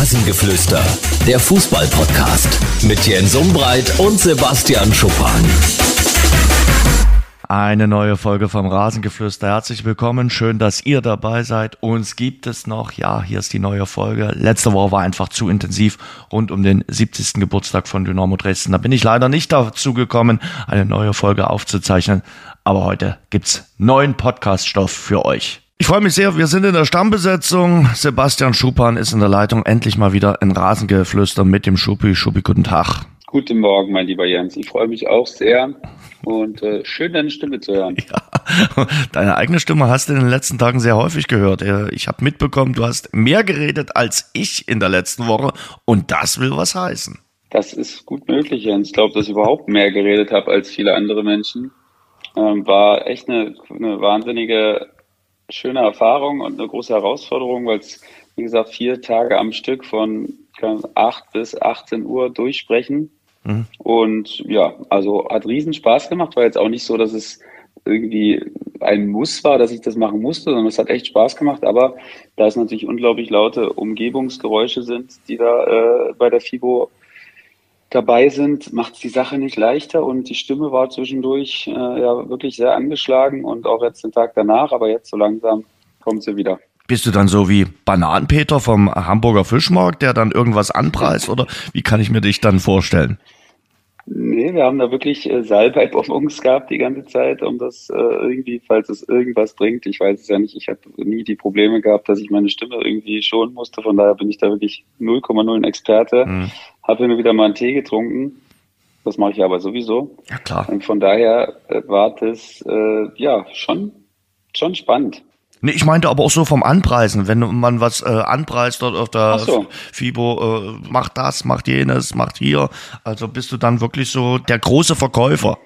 Rasengeflüster, der Fußball-Podcast mit Jens Umbreit und Sebastian Schuppan. Eine neue Folge vom Rasengeflüster. Herzlich willkommen. Schön, dass ihr dabei seid. Uns gibt es noch. Ja, hier ist die neue Folge. Letzte Woche war einfach zu intensiv rund um den 70. Geburtstag von Dynamo Dresden. Da bin ich leider nicht dazu gekommen, eine neue Folge aufzuzeichnen. Aber heute gibt's neuen Podcaststoff für euch. Ich freue mich sehr, wir sind in der Stammbesetzung. Sebastian Schuppan ist in der Leitung. Endlich mal wieder ein Rasengeflüster mit dem Schuppi. Schuppi, guten Tag. Guten Morgen, mein lieber Jens. Ich freue mich auch sehr und äh, schön, deine Stimme zu hören. Ja, deine eigene Stimme hast du in den letzten Tagen sehr häufig gehört. Ich habe mitbekommen, du hast mehr geredet als ich in der letzten Woche und das will was heißen. Das ist gut möglich, Jens. Ich glaube, dass ich überhaupt mehr geredet habe als viele andere Menschen. Ähm, war echt eine, eine wahnsinnige schöne Erfahrung und eine große Herausforderung, weil es, wie gesagt, vier Tage am Stück von 8 bis 18 Uhr durchsprechen. Mhm. Und ja, also hat riesen Spaß gemacht. War jetzt auch nicht so, dass es irgendwie ein Muss war, dass ich das machen musste, sondern es hat echt Spaß gemacht. Aber da es natürlich unglaublich laute Umgebungsgeräusche sind, die da äh, bei der FIBO dabei sind, macht es die Sache nicht leichter und die Stimme war zwischendurch äh, ja wirklich sehr angeschlagen und auch jetzt den Tag danach, aber jetzt so langsam kommt sie wieder. Bist du dann so wie Bananenpeter vom Hamburger Fischmarkt, der dann irgendwas anpreist oder wie kann ich mir dich dann vorstellen? Nee, wir haben da wirklich äh, Salbeibonbons gehabt die ganze Zeit, um das äh, irgendwie, falls es irgendwas bringt. Ich weiß es ja nicht. Ich habe nie die Probleme gehabt, dass ich meine Stimme irgendwie schonen musste. Von daher bin ich da wirklich 0,0 ein Experte. Mhm. Habe nur wieder mal einen Tee getrunken. Das mache ich aber sowieso. Ja, klar. Und von daher äh, war das äh, ja schon, schon spannend. Nee, ich meinte aber auch so vom Anpreisen, wenn man was äh, anpreist dort auf der so. FIBO, äh, macht das, macht jenes, macht hier. Also bist du dann wirklich so der große Verkäufer.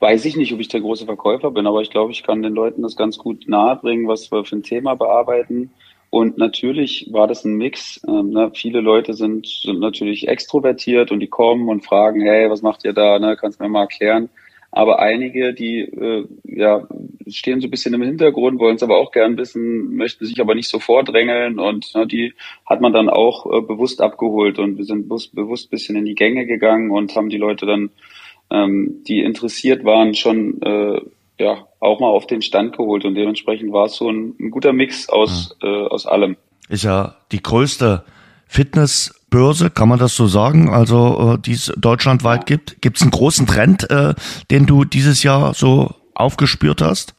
Weiß ich nicht, ob ich der große Verkäufer bin, aber ich glaube, ich kann den Leuten das ganz gut nahebringen, was wir für ein Thema bearbeiten. Und natürlich war das ein Mix. Ähm, ne? Viele Leute sind, sind natürlich extrovertiert und die kommen und fragen, hey, was macht ihr da? Ne? Kannst mir mal erklären? Aber einige, die äh, ja, stehen so ein bisschen im Hintergrund, wollen es aber auch gern wissen, möchten sich aber nicht so vordrängeln und ne, die hat man dann auch äh, bewusst abgeholt und wir sind bewusst, bewusst bisschen in die Gänge gegangen und haben die Leute dann, ähm, die interessiert waren, schon äh, ja auch mal auf den Stand geholt und dementsprechend war es so ein, ein guter Mix aus, mhm. äh, aus allem. Ist ja die größte Fitnessbörse, kann man das so sagen? Also äh, die es deutschlandweit gibt. Gibt es einen großen Trend, äh, den du dieses Jahr so aufgespürt hast?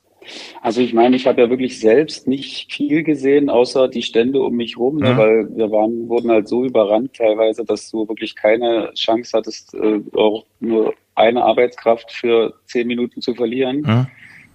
Also ich meine, ich habe ja wirklich selbst nicht viel gesehen, außer die Stände um mich rum, ne, mhm. weil wir waren, wurden halt so überrannt teilweise, dass du wirklich keine Chance hattest, äh, auch nur eine Arbeitskraft für zehn Minuten zu verlieren. Mhm.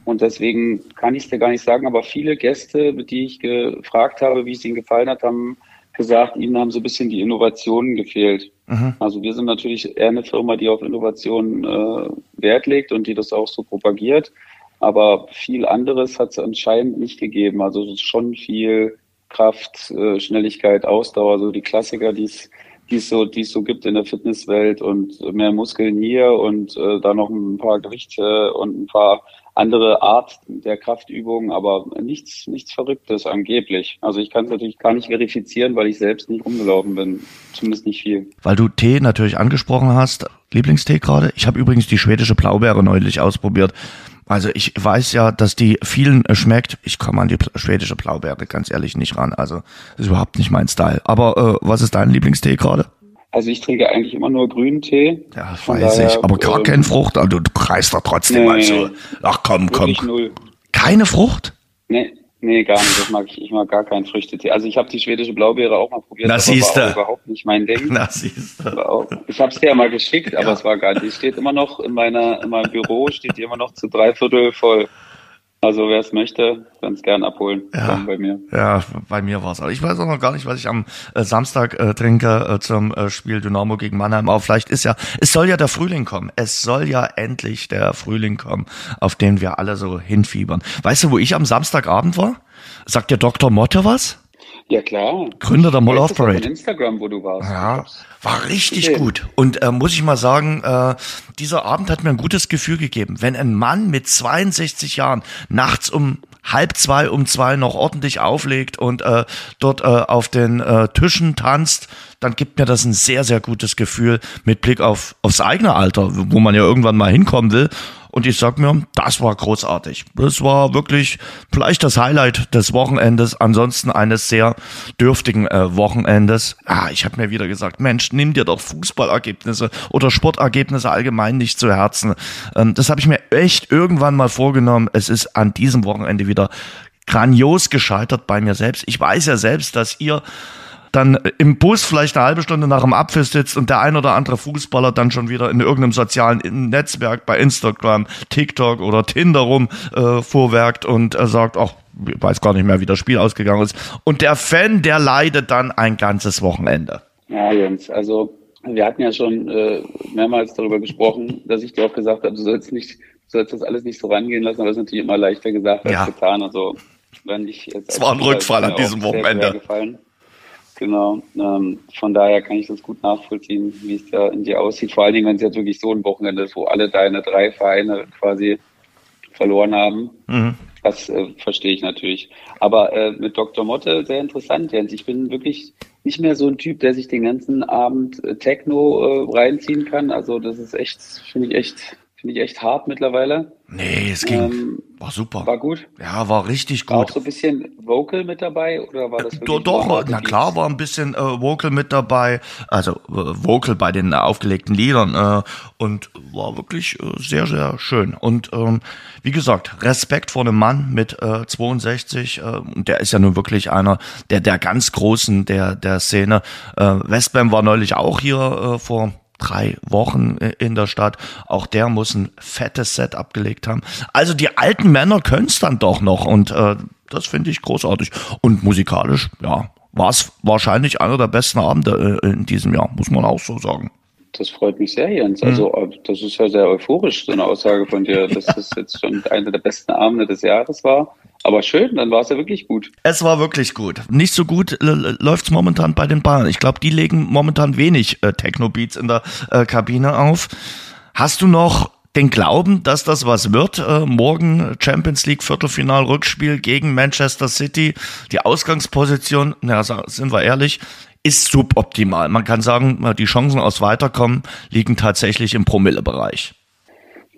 Und deswegen kann ich es dir gar nicht sagen, aber viele Gäste, die ich gefragt habe, wie es ihnen gefallen hat, haben gesagt, ihnen haben so ein bisschen die Innovationen gefehlt. Mhm. Also wir sind natürlich eher eine Firma, die auf Innovationen äh, Wert legt und die das auch so propagiert. Aber viel anderes hat es anscheinend nicht gegeben. Also schon viel Kraft, äh, Schnelligkeit, Ausdauer, so die Klassiker, die es die es so, es so gibt in der Fitnesswelt und mehr Muskeln hier und äh, da noch ein paar Gewichte und ein paar andere Art der Kraftübungen, aber nichts, nichts Verrücktes angeblich. Also ich kann es natürlich gar nicht verifizieren, weil ich selbst nicht rumgelaufen bin. Zumindest nicht viel. Weil du Tee natürlich angesprochen hast. Lieblingstee gerade? Ich habe übrigens die schwedische Blaubeere neulich ausprobiert. Also ich weiß ja, dass die vielen schmeckt. Ich komme an die schwedische Blaubeere ganz ehrlich nicht ran. Also das ist überhaupt nicht mein Style. Aber äh, was ist dein Lieblingstee gerade? Also ich trinke eigentlich immer nur grünen Tee. Ja, weiß daher, ich. Aber gar ähm, keine Frucht. Also du kreist doch trotzdem nee, mal so. Ach komm, komm. Null. Keine Frucht? Nee, nee, gar nicht. Das mag ich. Ich mag gar keinen Früchtetee. Also ich habe die schwedische Blaubeere auch mal probiert. Na, siehst war überhaupt nicht mein Ding. Na, siehst Ich habe es dir ja mal geschickt, aber ja. es war gar nicht. Die steht immer noch in meiner in meinem Büro, steht die immer noch zu drei Viertel voll. Also wer es möchte, kann es gern abholen. Ja, bei mir. Ja, bei mir war es. Ich weiß auch noch gar nicht, was ich am äh, Samstag äh, trinke äh, zum äh, Spiel Dynamo gegen Mannheim. Aber vielleicht ist ja, es soll ja der Frühling kommen. Es soll ja endlich der Frühling kommen, auf den wir alle so hinfiebern. Weißt du, wo ich am Samstagabend war? Sagt der Dr. Motte was? Ja, klar. Gründer der Mall of Parade. Instagram, wo du warst. Ja, war richtig okay. gut. Und äh, muss ich mal sagen, äh, dieser Abend hat mir ein gutes Gefühl gegeben. Wenn ein Mann mit 62 Jahren nachts um halb zwei um zwei noch ordentlich auflegt und äh, dort äh, auf den äh, Tischen tanzt, dann gibt mir das ein sehr, sehr gutes Gefühl mit Blick auf aufs eigene Alter, wo man ja irgendwann mal hinkommen will. Und ich sag mir, das war großartig. Das war wirklich vielleicht das Highlight des Wochenendes, ansonsten eines sehr dürftigen äh, Wochenendes. Ah, ich habe mir wieder gesagt, Mensch, nimm dir doch Fußballergebnisse oder Sportergebnisse allgemein nicht zu Herzen. Ähm, das habe ich mir echt irgendwann mal vorgenommen. Es ist an diesem Wochenende wieder grandios gescheitert bei mir selbst. Ich weiß ja selbst, dass ihr dann im Bus vielleicht eine halbe Stunde nach dem Apfel sitzt und der ein oder andere Fußballer dann schon wieder in irgendeinem sozialen Netzwerk bei Instagram, TikTok oder Tinder rum äh, vorwerkt und er sagt, ach, ich weiß gar nicht mehr, wie das Spiel ausgegangen ist. Und der Fan, der leidet dann ein ganzes Wochenende. Ja, Jens, also wir hatten ja schon äh, mehrmals darüber gesprochen, dass ich dir auch gesagt habe, du sollst nicht, du sollst das alles nicht so rangehen lassen, aber es ist natürlich immer leichter gesagt als ja. getan. Also wenn ich jetzt es war ein Rückfall an diesem Wochenende. Genau. Ähm, von daher kann ich das gut nachvollziehen, wie es da in dir aussieht. Vor allen Dingen, wenn es jetzt wirklich so ein Wochenende ist, wo alle deine drei Vereine quasi verloren haben. Mhm. Das äh, verstehe ich natürlich. Aber äh, mit Dr. Motte sehr interessant, Jens. Ich bin wirklich nicht mehr so ein Typ, der sich den ganzen Abend äh, Techno äh, reinziehen kann. Also das ist echt, finde ich echt Finde ich echt hart mittlerweile. Nee, es ging. Ähm, war super. War gut? Ja, war richtig gut. War auch so ein bisschen Vocal mit dabei oder war das wirklich Doch, doch na klar war ein bisschen äh, Vocal mit dabei. Also äh, Vocal bei den äh, aufgelegten Liedern äh, und war wirklich äh, sehr, sehr schön. Und ähm, wie gesagt, Respekt vor einem Mann mit äh, 62. Äh, und der ist ja nun wirklich einer der, der ganz Großen der, der Szene. Äh, Westbam war neulich auch hier äh, vor drei Wochen äh, in der Stadt. Auch der muss ein fettes Set abgelegt haben. Also die alten Männer können es dann doch noch und äh, das finde ich großartig. Und musikalisch, ja, war es wahrscheinlich einer der besten Abende äh, in diesem Jahr, muss man auch so sagen. Das freut mich sehr, Jens. Mhm. Also äh, das ist ja sehr euphorisch, so eine Aussage von dir, dass das jetzt schon einer der besten Abende des Jahres war. Aber schön, dann war es ja wirklich gut. Es war wirklich gut. Nicht so gut läuft es momentan bei den Bayern. Ich glaube, die legen momentan wenig äh, Techno-Beats in der äh, Kabine auf. Hast du noch den Glauben, dass das was wird? Äh, morgen Champions League Viertelfinal Rückspiel gegen Manchester City. Die Ausgangsposition, na, sind wir ehrlich, ist suboptimal. Man kann sagen, die Chancen aus Weiterkommen liegen tatsächlich im Promille-Bereich.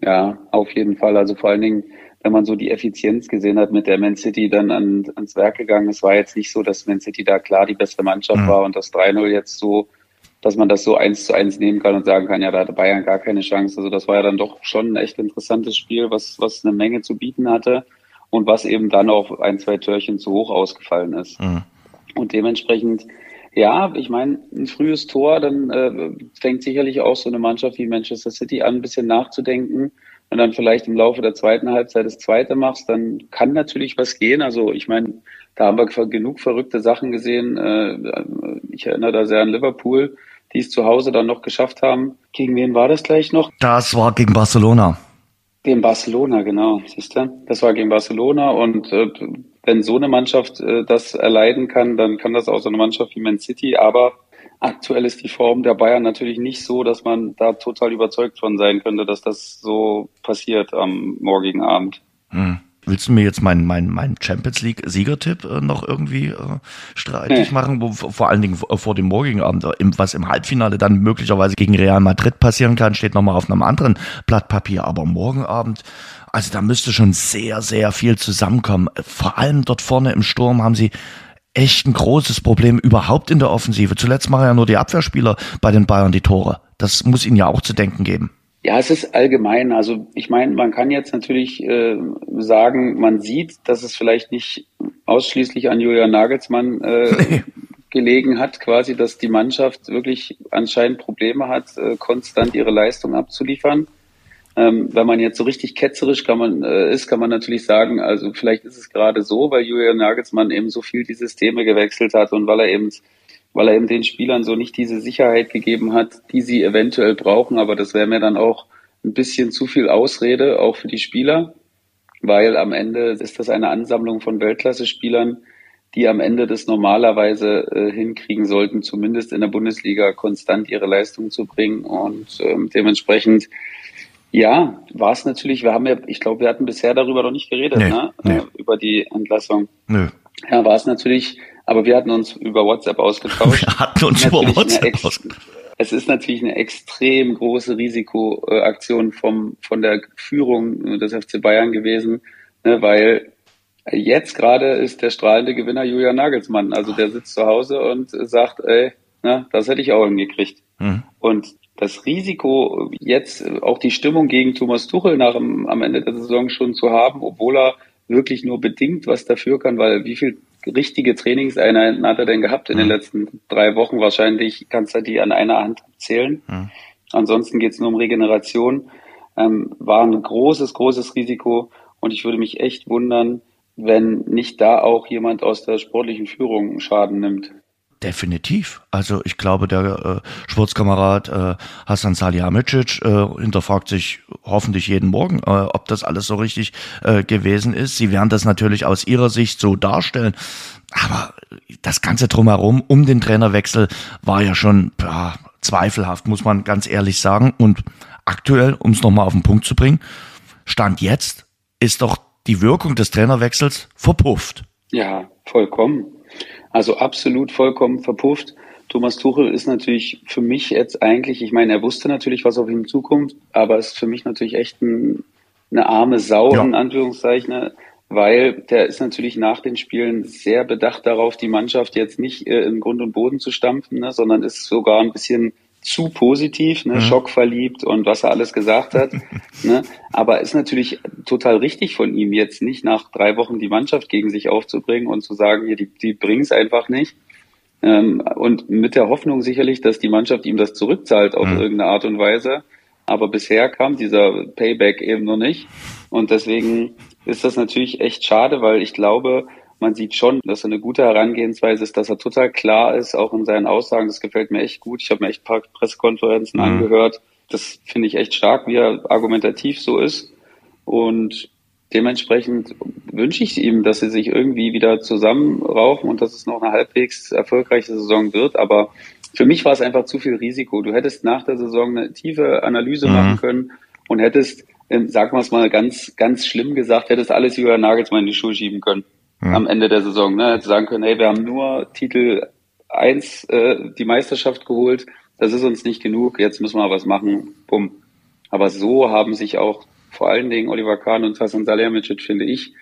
Ja, auf jeden Fall. Also vor allen Dingen wenn man so die Effizienz gesehen hat, mit der Man City dann an, ans Werk gegangen ist, war jetzt nicht so, dass Man City da klar die beste Mannschaft mhm. war und das 3-0 jetzt so, dass man das so eins zu eins nehmen kann und sagen kann, ja, da hatte Bayern gar keine Chance. Also das war ja dann doch schon ein echt interessantes Spiel, was, was eine Menge zu bieten hatte und was eben dann auch ein, zwei Törchen zu hoch ausgefallen ist. Mhm. Und dementsprechend, ja, ich meine, ein frühes Tor, dann äh, fängt sicherlich auch so eine Mannschaft wie Manchester City an, ein bisschen nachzudenken und dann vielleicht im Laufe der zweiten Halbzeit das zweite machst, dann kann natürlich was gehen. Also ich meine, da haben wir genug verrückte Sachen gesehen. Äh, ich erinnere da sehr an Liverpool, die es zu Hause dann noch geschafft haben. Gegen wen war das gleich noch? Das war gegen Barcelona. Gegen Barcelona, genau, siehst du? Das war gegen Barcelona und äh, wenn so eine Mannschaft äh, das erleiden kann, dann kann das auch so eine Mannschaft wie Man City. Aber Aktuell ist die Form der Bayern natürlich nicht so, dass man da total überzeugt von sein könnte, dass das so passiert am morgigen Abend. Hm. Willst du mir jetzt meinen mein, mein Champions League Siegertipp äh, noch irgendwie äh, streitig nee. machen, wo, vor allen Dingen vor dem morgigen Abend, äh, im, was im Halbfinale dann möglicherweise gegen Real Madrid passieren kann, steht nochmal auf einem anderen Blatt Papier. Aber morgen Abend, also da müsste schon sehr, sehr viel zusammenkommen. Vor allem dort vorne im Sturm haben sie echt ein großes Problem überhaupt in der Offensive. Zuletzt machen ja nur die Abwehrspieler bei den Bayern die Tore. Das muss ihnen ja auch zu denken geben. Ja, es ist allgemein. Also ich meine, man kann jetzt natürlich äh, sagen, man sieht, dass es vielleicht nicht ausschließlich an Julian Nagelsmann äh, gelegen hat, quasi, dass die Mannschaft wirklich anscheinend Probleme hat, äh, konstant ihre Leistung abzuliefern. Ähm, wenn man jetzt so richtig ketzerisch kann man, äh, ist, kann man natürlich sagen, also vielleicht ist es gerade so, weil Julian Nagelsmann eben so viel die Systeme gewechselt hat und weil er eben weil er eben den Spielern so nicht diese Sicherheit gegeben hat, die sie eventuell brauchen. Aber das wäre mir dann auch ein bisschen zu viel Ausrede, auch für die Spieler, weil am Ende ist das eine Ansammlung von Weltklasse-Spielern, die am Ende das normalerweise äh, hinkriegen sollten, zumindest in der Bundesliga konstant ihre Leistung zu bringen. Und ähm, dementsprechend, ja, war es natürlich, wir haben ja, ich glaube, wir hatten bisher darüber noch nicht geredet, nee, ne? Nee. Äh, über die Entlassung. Nö. Ja, war es natürlich, aber wir hatten uns über WhatsApp ausgetauscht. Wir hatten uns über WhatsApp ausgetauscht. Es ist natürlich eine extrem große Risikoaktion vom, von der Führung des FC Bayern gewesen, ne, weil Jetzt gerade ist der strahlende Gewinner Julian Nagelsmann. Also der sitzt zu Hause und sagt, ey, na, das hätte ich auch hingekriegt. Mhm. Und das Risiko, jetzt auch die Stimmung gegen Thomas Tuchel nach am Ende der Saison schon zu haben, obwohl er wirklich nur bedingt was dafür kann, weil wie viel richtige Trainingseinheiten hat er denn gehabt in mhm. den letzten drei Wochen? Wahrscheinlich kannst du die an einer Hand zählen. Mhm. Ansonsten geht es nur um Regeneration. Ähm, war ein großes, großes Risiko und ich würde mich echt wundern, wenn nicht da auch jemand aus der sportlichen Führung Schaden nimmt. Definitiv. Also ich glaube, der äh, Sportskamerad äh, Hassan Salihamidzic äh, hinterfragt sich hoffentlich jeden Morgen, äh, ob das alles so richtig äh, gewesen ist. Sie werden das natürlich aus ihrer Sicht so darstellen. Aber das Ganze drumherum um den Trainerwechsel war ja schon ja, zweifelhaft, muss man ganz ehrlich sagen. Und aktuell, um es nochmal auf den Punkt zu bringen, Stand jetzt ist doch die Wirkung des Trainerwechsels verpufft. Ja, vollkommen. Also absolut vollkommen verpufft. Thomas Tuchel ist natürlich für mich jetzt eigentlich, ich meine, er wusste natürlich, was auf ihn zukommt, aber ist für mich natürlich echt ein, eine arme Sau, ja. in Anführungszeichen, weil der ist natürlich nach den Spielen sehr bedacht darauf, die Mannschaft jetzt nicht äh, in Grund und Boden zu stampfen, ne, sondern ist sogar ein bisschen zu positiv, ne, mhm. schockverliebt und was er alles gesagt hat. ne, aber ist natürlich total richtig von ihm, jetzt nicht nach drei Wochen die Mannschaft gegen sich aufzubringen und zu sagen, hier, die, die bringen es einfach nicht. Ähm, und mit der Hoffnung sicherlich, dass die Mannschaft ihm das zurückzahlt auf mhm. irgendeine Art und Weise. Aber bisher kam dieser Payback eben noch nicht. Und deswegen ist das natürlich echt schade, weil ich glaube, man sieht schon, dass er eine gute Herangehensweise ist, dass er total klar ist, auch in seinen Aussagen. Das gefällt mir echt gut. Ich habe mir echt ein paar Pressekonferenzen mhm. angehört. Das finde ich echt stark, wie er argumentativ so ist. Und dementsprechend wünsche ich ihm, dass sie sich irgendwie wieder zusammenraufen und dass es noch eine halbwegs erfolgreiche Saison wird. Aber für mich war es einfach zu viel Risiko. Du hättest nach der Saison eine tiefe Analyse mhm. machen können und hättest, ähm, sagen wir es mal ganz, ganz schlimm gesagt, hättest alles über Nagelsmann in die Schuhe schieben können mhm. am Ende der Saison. Ne? Hätte sagen können, hey, wir haben nur Titel 1 äh, die Meisterschaft geholt, das ist uns nicht genug, jetzt müssen wir was machen, bumm. Aber so haben sich auch vor allen Dingen Oliver Kahn und Hassan Salihamidzic, finde ich,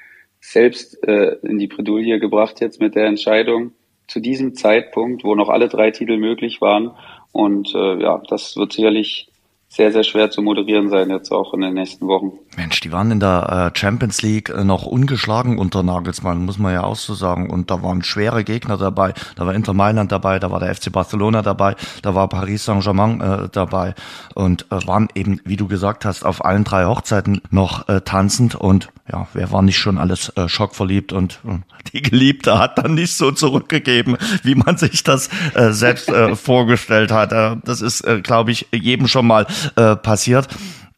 selbst äh, in die Bredouille gebracht jetzt mit der Entscheidung zu diesem Zeitpunkt, wo noch alle drei Titel möglich waren. Und äh, ja, das wird sicherlich sehr, sehr schwer zu moderieren sein, jetzt auch in den nächsten Wochen. Mensch, die waren in der äh, Champions League äh, noch ungeschlagen unter Nagelsmann, muss man ja auch so sagen. Und da waren schwere Gegner dabei. Da war Inter Mailand dabei, da war der FC Barcelona dabei, da war Paris Saint-Germain äh, dabei und äh, waren eben, wie du gesagt hast, auf allen drei Hochzeiten noch äh, tanzend. Und ja, wer war nicht schon alles äh, schockverliebt und die Geliebte hat dann nicht so zurückgegeben, wie man sich das selbst vorgestellt hat. Das ist, glaube ich, jedem schon mal äh, passiert.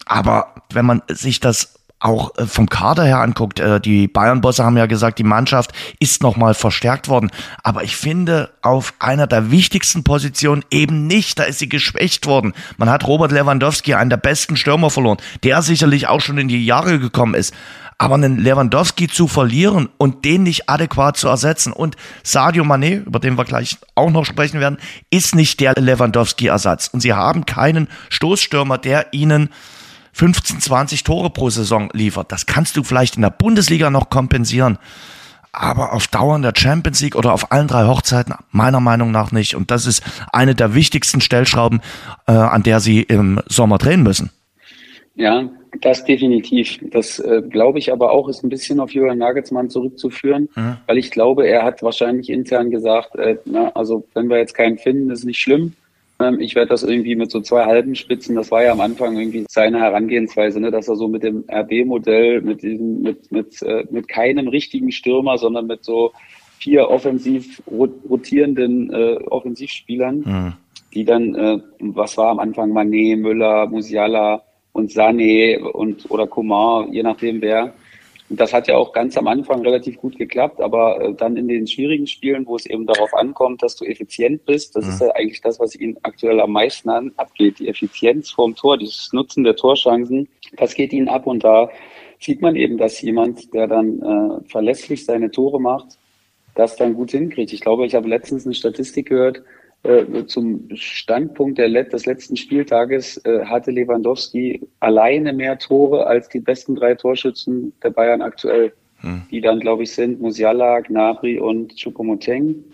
Aber wenn man sich das auch äh, vom Kader her anguckt, äh, die Bayern-Bosse haben ja gesagt, die Mannschaft ist nochmal verstärkt worden. Aber ich finde, auf einer der wichtigsten Positionen eben nicht. Da ist sie geschwächt worden. Man hat Robert Lewandowski, einen der besten Stürmer verloren, der sicherlich auch schon in die Jahre gekommen ist. Aber einen Lewandowski zu verlieren und den nicht adäquat zu ersetzen und Sadio Mané, über den wir gleich auch noch sprechen werden, ist nicht der Lewandowski-Ersatz. Und sie haben keinen Stoßstürmer, der ihnen 15, 20 Tore pro Saison liefert. Das kannst du vielleicht in der Bundesliga noch kompensieren. Aber auf Dauer in der Champions League oder auf allen drei Hochzeiten meiner Meinung nach nicht. Und das ist eine der wichtigsten Stellschrauben, äh, an der sie im Sommer drehen müssen. Ja, das definitiv. Das äh, glaube ich aber auch, ist ein bisschen auf Jürgen Nagelsmann zurückzuführen, mhm. weil ich glaube, er hat wahrscheinlich intern gesagt, äh, na, also wenn wir jetzt keinen finden, ist nicht schlimm. Ähm, ich werde das irgendwie mit so zwei halben Spitzen, das war ja am Anfang irgendwie seine Herangehensweise, ne, dass er so mit dem RB-Modell, mit diesem, mit, mit, äh, mit keinem richtigen Stürmer, sondern mit so vier offensiv rotierenden äh, Offensivspielern, mhm. die dann, äh, was war am Anfang, Manet, Müller, Musiala und Sané und oder Coman, je nachdem wer, Das hat ja auch ganz am Anfang relativ gut geklappt, aber äh, dann in den schwierigen Spielen, wo es eben darauf ankommt, dass du effizient bist, das mhm. ist ja eigentlich das, was ihnen aktuell am meisten an, abgeht. Die Effizienz vorm Tor, dieses Nutzen der Torchancen, das geht ihnen ab und da sieht man eben, dass jemand, der dann äh, verlässlich seine Tore macht, das dann gut hinkriegt. Ich glaube, ich habe letztens eine Statistik gehört, zum Standpunkt Let des letzten Spieltages äh, hatte Lewandowski alleine mehr Tore als die besten drei Torschützen der Bayern aktuell, hm. die dann, glaube ich, sind Musiala, Gnabry und Choupo-Moting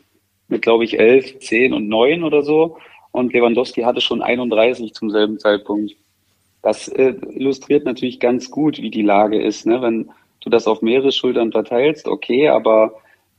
mit, glaube ich, elf, zehn und neun oder so. Und Lewandowski hatte schon 31 zum selben Zeitpunkt. Das äh, illustriert natürlich ganz gut, wie die Lage ist. Ne? Wenn du das auf mehrere Schultern verteilst, okay, aber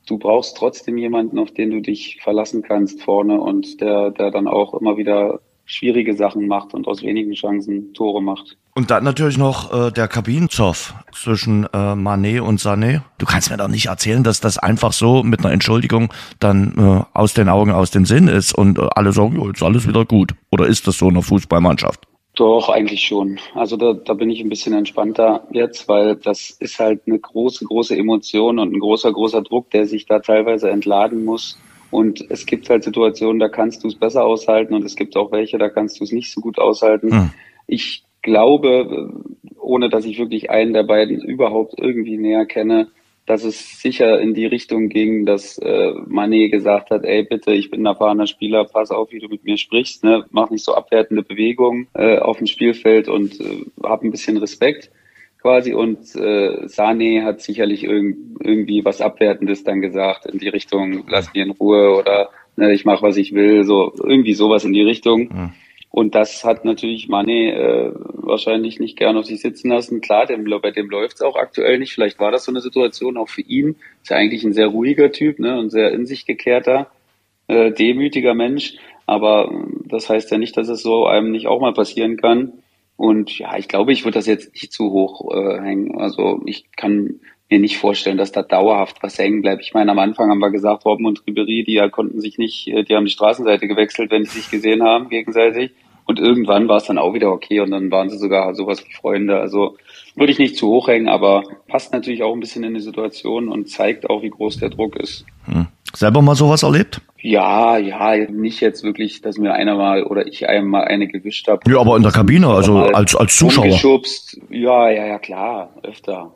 du brauchst trotzdem jemanden, auf den du dich verlassen kannst vorne und der, der dann auch immer wieder schwierige Sachen macht und aus wenigen Chancen Tore macht. Und dann natürlich noch äh, der Kabinenzoff zwischen äh, Manet und Sané. Du kannst mir doch nicht erzählen, dass das einfach so mit einer Entschuldigung dann äh, aus den Augen, aus dem Sinn ist und äh, alle sagen, ja, jetzt alles wieder gut. Oder ist das so in der Fußballmannschaft? Doch, eigentlich schon. Also da, da bin ich ein bisschen entspannter jetzt, weil das ist halt eine große, große Emotion und ein großer, großer Druck, der sich da teilweise entladen muss. Und es gibt halt Situationen, da kannst du es besser aushalten und es gibt auch welche, da kannst du es nicht so gut aushalten. Hm. Ich glaube, ohne dass ich wirklich einen der beiden überhaupt irgendwie näher kenne, dass es sicher in die Richtung ging, dass äh, Mané gesagt hat, ey bitte, ich bin ein erfahrener Spieler, pass auf, wie du mit mir sprichst, ne? mach nicht so abwertende Bewegungen äh, auf dem Spielfeld und äh, hab ein bisschen Respekt quasi. Und äh, Sané hat sicherlich irg irgendwie was Abwertendes dann gesagt in die Richtung, lass mich in Ruhe oder ne, ich mach, was ich will, so irgendwie sowas in die Richtung. Mhm. Und das hat natürlich Mane äh, wahrscheinlich nicht gern auf sich sitzen lassen. Klar, dem, bei dem läuft es auch aktuell nicht. Vielleicht war das so eine Situation auch für ihn. Ist ja eigentlich ein sehr ruhiger Typ, ne, und sehr in sich gekehrter, äh, demütiger Mensch. Aber äh, das heißt ja nicht, dass es so einem nicht auch mal passieren kann. Und ja, ich glaube, ich würde das jetzt nicht zu hoch äh, hängen. Also ich kann mir nicht vorstellen, dass da dauerhaft was hängen bleibt. Ich meine, am Anfang haben wir gesagt, Robben und Ribery, die ja konnten sich nicht, äh, die haben die Straßenseite gewechselt, wenn sie sich gesehen haben gegenseitig. Und irgendwann war es dann auch wieder okay und dann waren sie sogar sowas wie Freunde. Also würde ich nicht zu hoch hängen, aber passt natürlich auch ein bisschen in die Situation und zeigt auch, wie groß der Druck ist. Hm. Selber mal sowas erlebt? Ja, ja, nicht jetzt wirklich, dass mir einer mal oder ich einmal eine gewischt habe. Ja, aber in der Kabine, also als, als Zuschauer. Umgeschubst. Ja, ja, ja, klar, öfter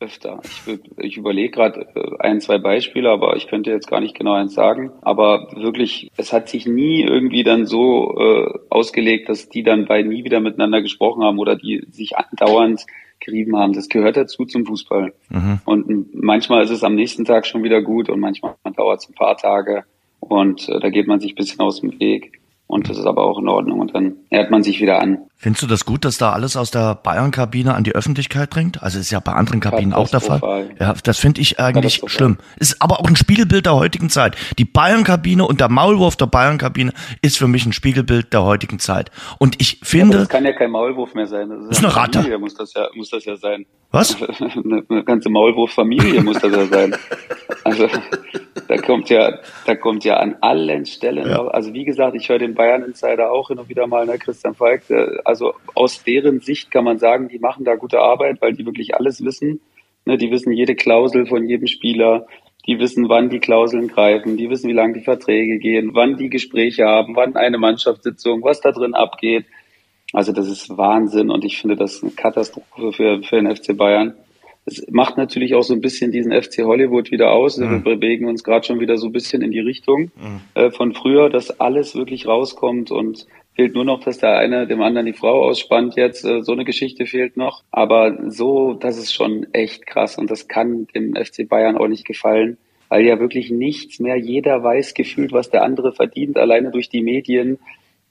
öfter. Ich, ich überlege gerade äh, ein, zwei Beispiele, aber ich könnte jetzt gar nicht genau eins sagen. Aber wirklich, es hat sich nie irgendwie dann so äh, ausgelegt, dass die dann beide nie wieder miteinander gesprochen haben oder die sich andauernd gerieben haben. Das gehört dazu zum Fußball. Mhm. Und manchmal ist es am nächsten Tag schon wieder gut und manchmal dauert es ein paar Tage und äh, da geht man sich ein bisschen aus dem Weg. Und das ist aber auch in Ordnung. Und dann nähert man sich wieder an. Findest du das gut, dass da alles aus der Bayern-Kabine an die Öffentlichkeit dringt? Also ist ja bei anderen Kabinen auch der Fall. Ja, das finde ich eigentlich schlimm. Ist aber auch ein Spiegelbild der heutigen Zeit. Die Bayern-Kabine und der Maulwurf der Bayern-Kabine ist für mich ein Spiegelbild der heutigen Zeit. Und ich finde. Ja, das kann ja kein Maulwurf mehr sein. Das ist, ist eine Ratte. Familie muss das ja, muss das ja sein. Was? eine, eine ganze Maulwurf-Familie muss das ja sein. Also da kommt ja, da kommt ja an allen Stellen. Ja. Also wie gesagt, ich höre den Bayern Insider auch hin und wieder mal, ne, Christian Falk. Also aus deren Sicht kann man sagen, die machen da gute Arbeit, weil die wirklich alles wissen. Ne, die wissen jede Klausel von jedem Spieler. Die wissen, wann die Klauseln greifen. Die wissen, wie lange die Verträge gehen, wann die Gespräche haben, wann eine Mannschaftssitzung, was da drin abgeht. Also das ist Wahnsinn und ich finde das eine Katastrophe für, für den FC Bayern. Es macht natürlich auch so ein bisschen diesen FC Hollywood wieder aus. Mhm. Wir bewegen uns gerade schon wieder so ein bisschen in die Richtung mhm. äh, von früher, dass alles wirklich rauskommt und fehlt nur noch, dass der eine dem anderen die Frau ausspannt jetzt. Äh, so eine Geschichte fehlt noch. Aber so, das ist schon echt krass und das kann dem FC Bayern auch nicht gefallen, weil ja wirklich nichts mehr, jeder weiß gefühlt, was der andere verdient, alleine durch die Medien.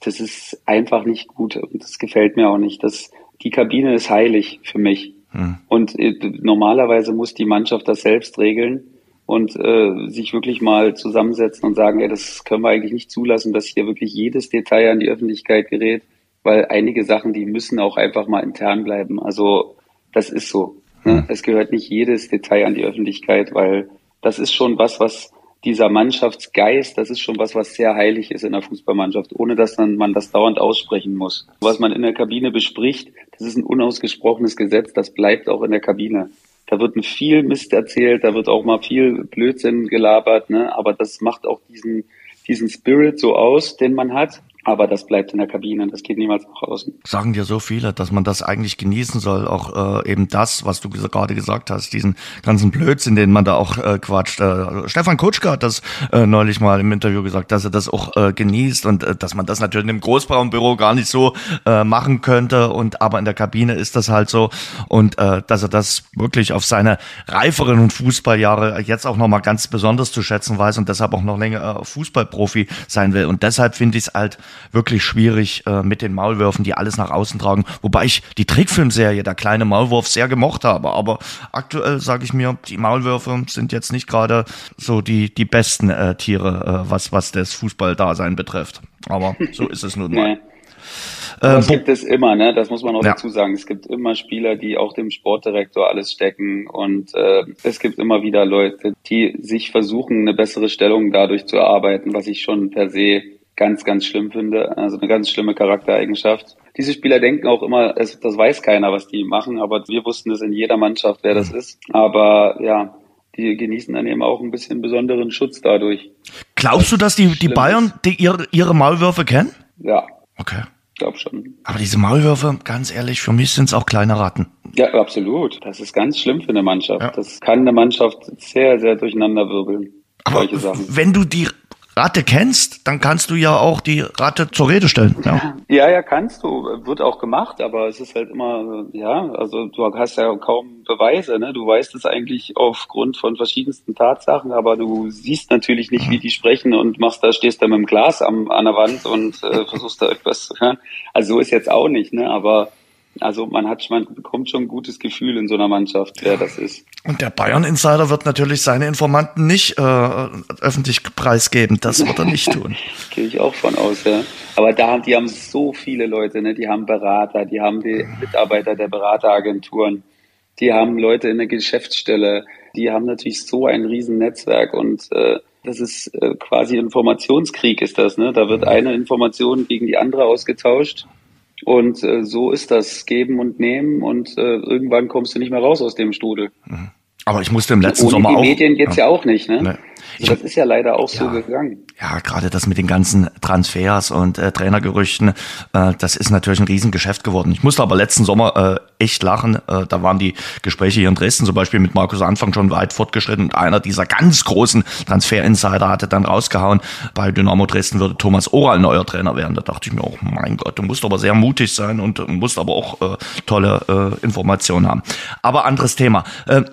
Das ist einfach nicht gut und das gefällt mir auch nicht. Das, die Kabine ist heilig für mich. Hm. Und äh, normalerweise muss die Mannschaft das selbst regeln und äh, sich wirklich mal zusammensetzen und sagen, ja, das können wir eigentlich nicht zulassen, dass hier wirklich jedes Detail an die Öffentlichkeit gerät, weil einige Sachen, die müssen auch einfach mal intern bleiben. Also das ist so. Ne? Hm. Es gehört nicht jedes Detail an die Öffentlichkeit, weil das ist schon was, was dieser Mannschaftsgeist, das ist schon was, was sehr heilig ist in der Fußballmannschaft, ohne dass man das dauernd aussprechen muss. Was man in der Kabine bespricht, das ist ein unausgesprochenes Gesetz, das bleibt auch in der Kabine. da wird viel Mist erzählt, da wird auch mal viel Blödsinn gelabert, ne? aber das macht auch diesen, diesen Spirit so aus, den man hat. Aber das bleibt in der Kabine, das geht niemals nach außen. Sagen dir so viele, dass man das eigentlich genießen soll, auch äh, eben das, was du gerade gesagt hast, diesen ganzen Blödsinn, den man da auch äh, quatscht. Äh, Stefan Kutschka hat das äh, neulich mal im Interview gesagt, dass er das auch äh, genießt und äh, dass man das natürlich im Großbrauenbüro gar nicht so äh, machen könnte und aber in der Kabine ist das halt so und äh, dass er das wirklich auf seine reiferen Fußballjahre jetzt auch nochmal ganz besonders zu schätzen weiß und deshalb auch noch länger äh, Fußballprofi sein will und deshalb finde ich es halt wirklich schwierig äh, mit den Maulwürfen, die alles nach außen tragen. Wobei ich die Trickfilmserie Der kleine Maulwurf sehr gemocht habe. Aber aktuell sage ich mir, die Maulwürfe sind jetzt nicht gerade so die, die besten äh, Tiere, äh, was, was das Fußballdasein betrifft. Aber so ist es nun mal. Nee. Aber es gibt es immer, ne? Das muss man auch ja. dazu sagen. Es gibt immer Spieler, die auch dem Sportdirektor alles stecken und äh, es gibt immer wieder Leute, die sich versuchen, eine bessere Stellung dadurch zu erarbeiten, was ich schon per se ganz, ganz schlimm finde. Also eine ganz schlimme Charaktereigenschaft. Diese Spieler denken auch immer, das weiß keiner, was die machen, aber wir wussten es in jeder Mannschaft, wer das ist. Aber ja, die genießen dann eben auch ein bisschen besonderen Schutz dadurch. Glaubst du, dass die, die Bayern die ihre, ihre Maulwürfe kennen? Ja. Okay. Glaub schon. Aber diese Maulwürfe, ganz ehrlich, für mich sind es auch kleine Ratten. Ja, absolut. Das ist ganz schlimm für eine Mannschaft. Ja. Das kann eine Mannschaft sehr, sehr durcheinander wirbeln. Aber wenn du die Ratte kennst, dann kannst du ja auch die Ratte zur Rede stellen. Ja. ja, ja, kannst du. Wird auch gemacht, aber es ist halt immer, ja, also du hast ja kaum Beweise, ne? Du weißt es eigentlich aufgrund von verschiedensten Tatsachen, aber du siehst natürlich nicht, wie die sprechen und machst da, stehst da mit dem Glas am, an der Wand und äh, versuchst da irgendwas zu hören. Also so ist jetzt auch nicht, ne? Aber also man hat, man bekommt schon ein gutes Gefühl in so einer Mannschaft, wer das ist. Und der Bayern Insider wird natürlich seine Informanten nicht äh, öffentlich preisgeben. Das wird er nicht tun. Gehe ich auch von aus, ja. Aber da haben, die haben so viele Leute, ne? Die haben Berater, die haben die Mitarbeiter der Berateragenturen, die haben Leute in der Geschäftsstelle, die haben natürlich so ein Riesennetzwerk und äh, das ist äh, quasi Informationskrieg ist das, ne? Da wird eine Information gegen die andere ausgetauscht und äh, so ist das Geben und Nehmen und äh, irgendwann kommst du nicht mehr raus aus dem Strudel. Mhm. Aber ich musste im letzten Ohne Sommer die auch. Medien geht's ja. ja auch nicht, ne? Nee. Ich, das ist ja leider auch ja, so gegangen. Ja, gerade das mit den ganzen Transfers und äh, Trainergerüchten, äh, das ist natürlich ein Riesengeschäft geworden. Ich musste aber letzten Sommer äh, echt lachen. Äh, da waren die Gespräche hier in Dresden zum Beispiel mit Markus Anfang schon weit fortgeschritten und einer dieser ganz großen Transfer-Insider hatte dann rausgehauen, bei Dynamo Dresden würde Thomas Oral neuer Trainer werden. Da dachte ich mir auch, mein Gott, du musst aber sehr mutig sein und musst aber auch äh, tolle äh, Informationen haben. Aber anderes Thema.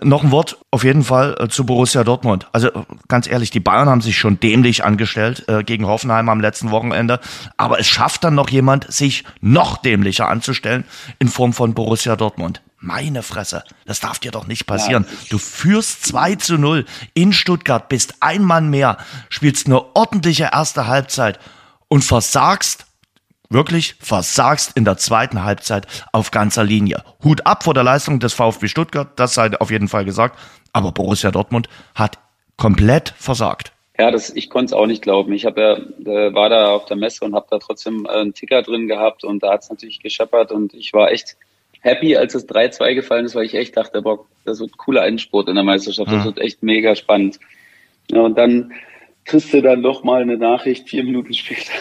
Noch ein Wort auf jeden Fall zu Borussia Dortmund. Also ganz ehrlich, die Bayern haben sich schon dämlich angestellt äh, gegen Hoffenheim am letzten Wochenende. Aber es schafft dann noch jemand, sich noch dämlicher anzustellen in Form von Borussia Dortmund. Meine Fresse, das darf dir doch nicht passieren. Du führst 2 zu 0 in Stuttgart, bist ein Mann mehr, spielst eine ordentliche erste Halbzeit und versagst wirklich versagst in der zweiten Halbzeit auf ganzer Linie. Hut ab vor der Leistung des VfB Stuttgart, das sei auf jeden Fall gesagt. Aber Borussia Dortmund hat komplett versagt. Ja, das, ich konnte es auch nicht glauben. Ich habe ja, äh, war da auf der Messe und habe da trotzdem äh, einen Ticker drin gehabt und da hat es natürlich gescheppert und ich war echt happy, als es 3-2 gefallen ist, weil ich echt dachte, boah, das wird ein cooler Endspurt in der Meisterschaft, das wird echt mega spannend. Ja, und dann kriegst du dann doch mal eine Nachricht vier Minuten später,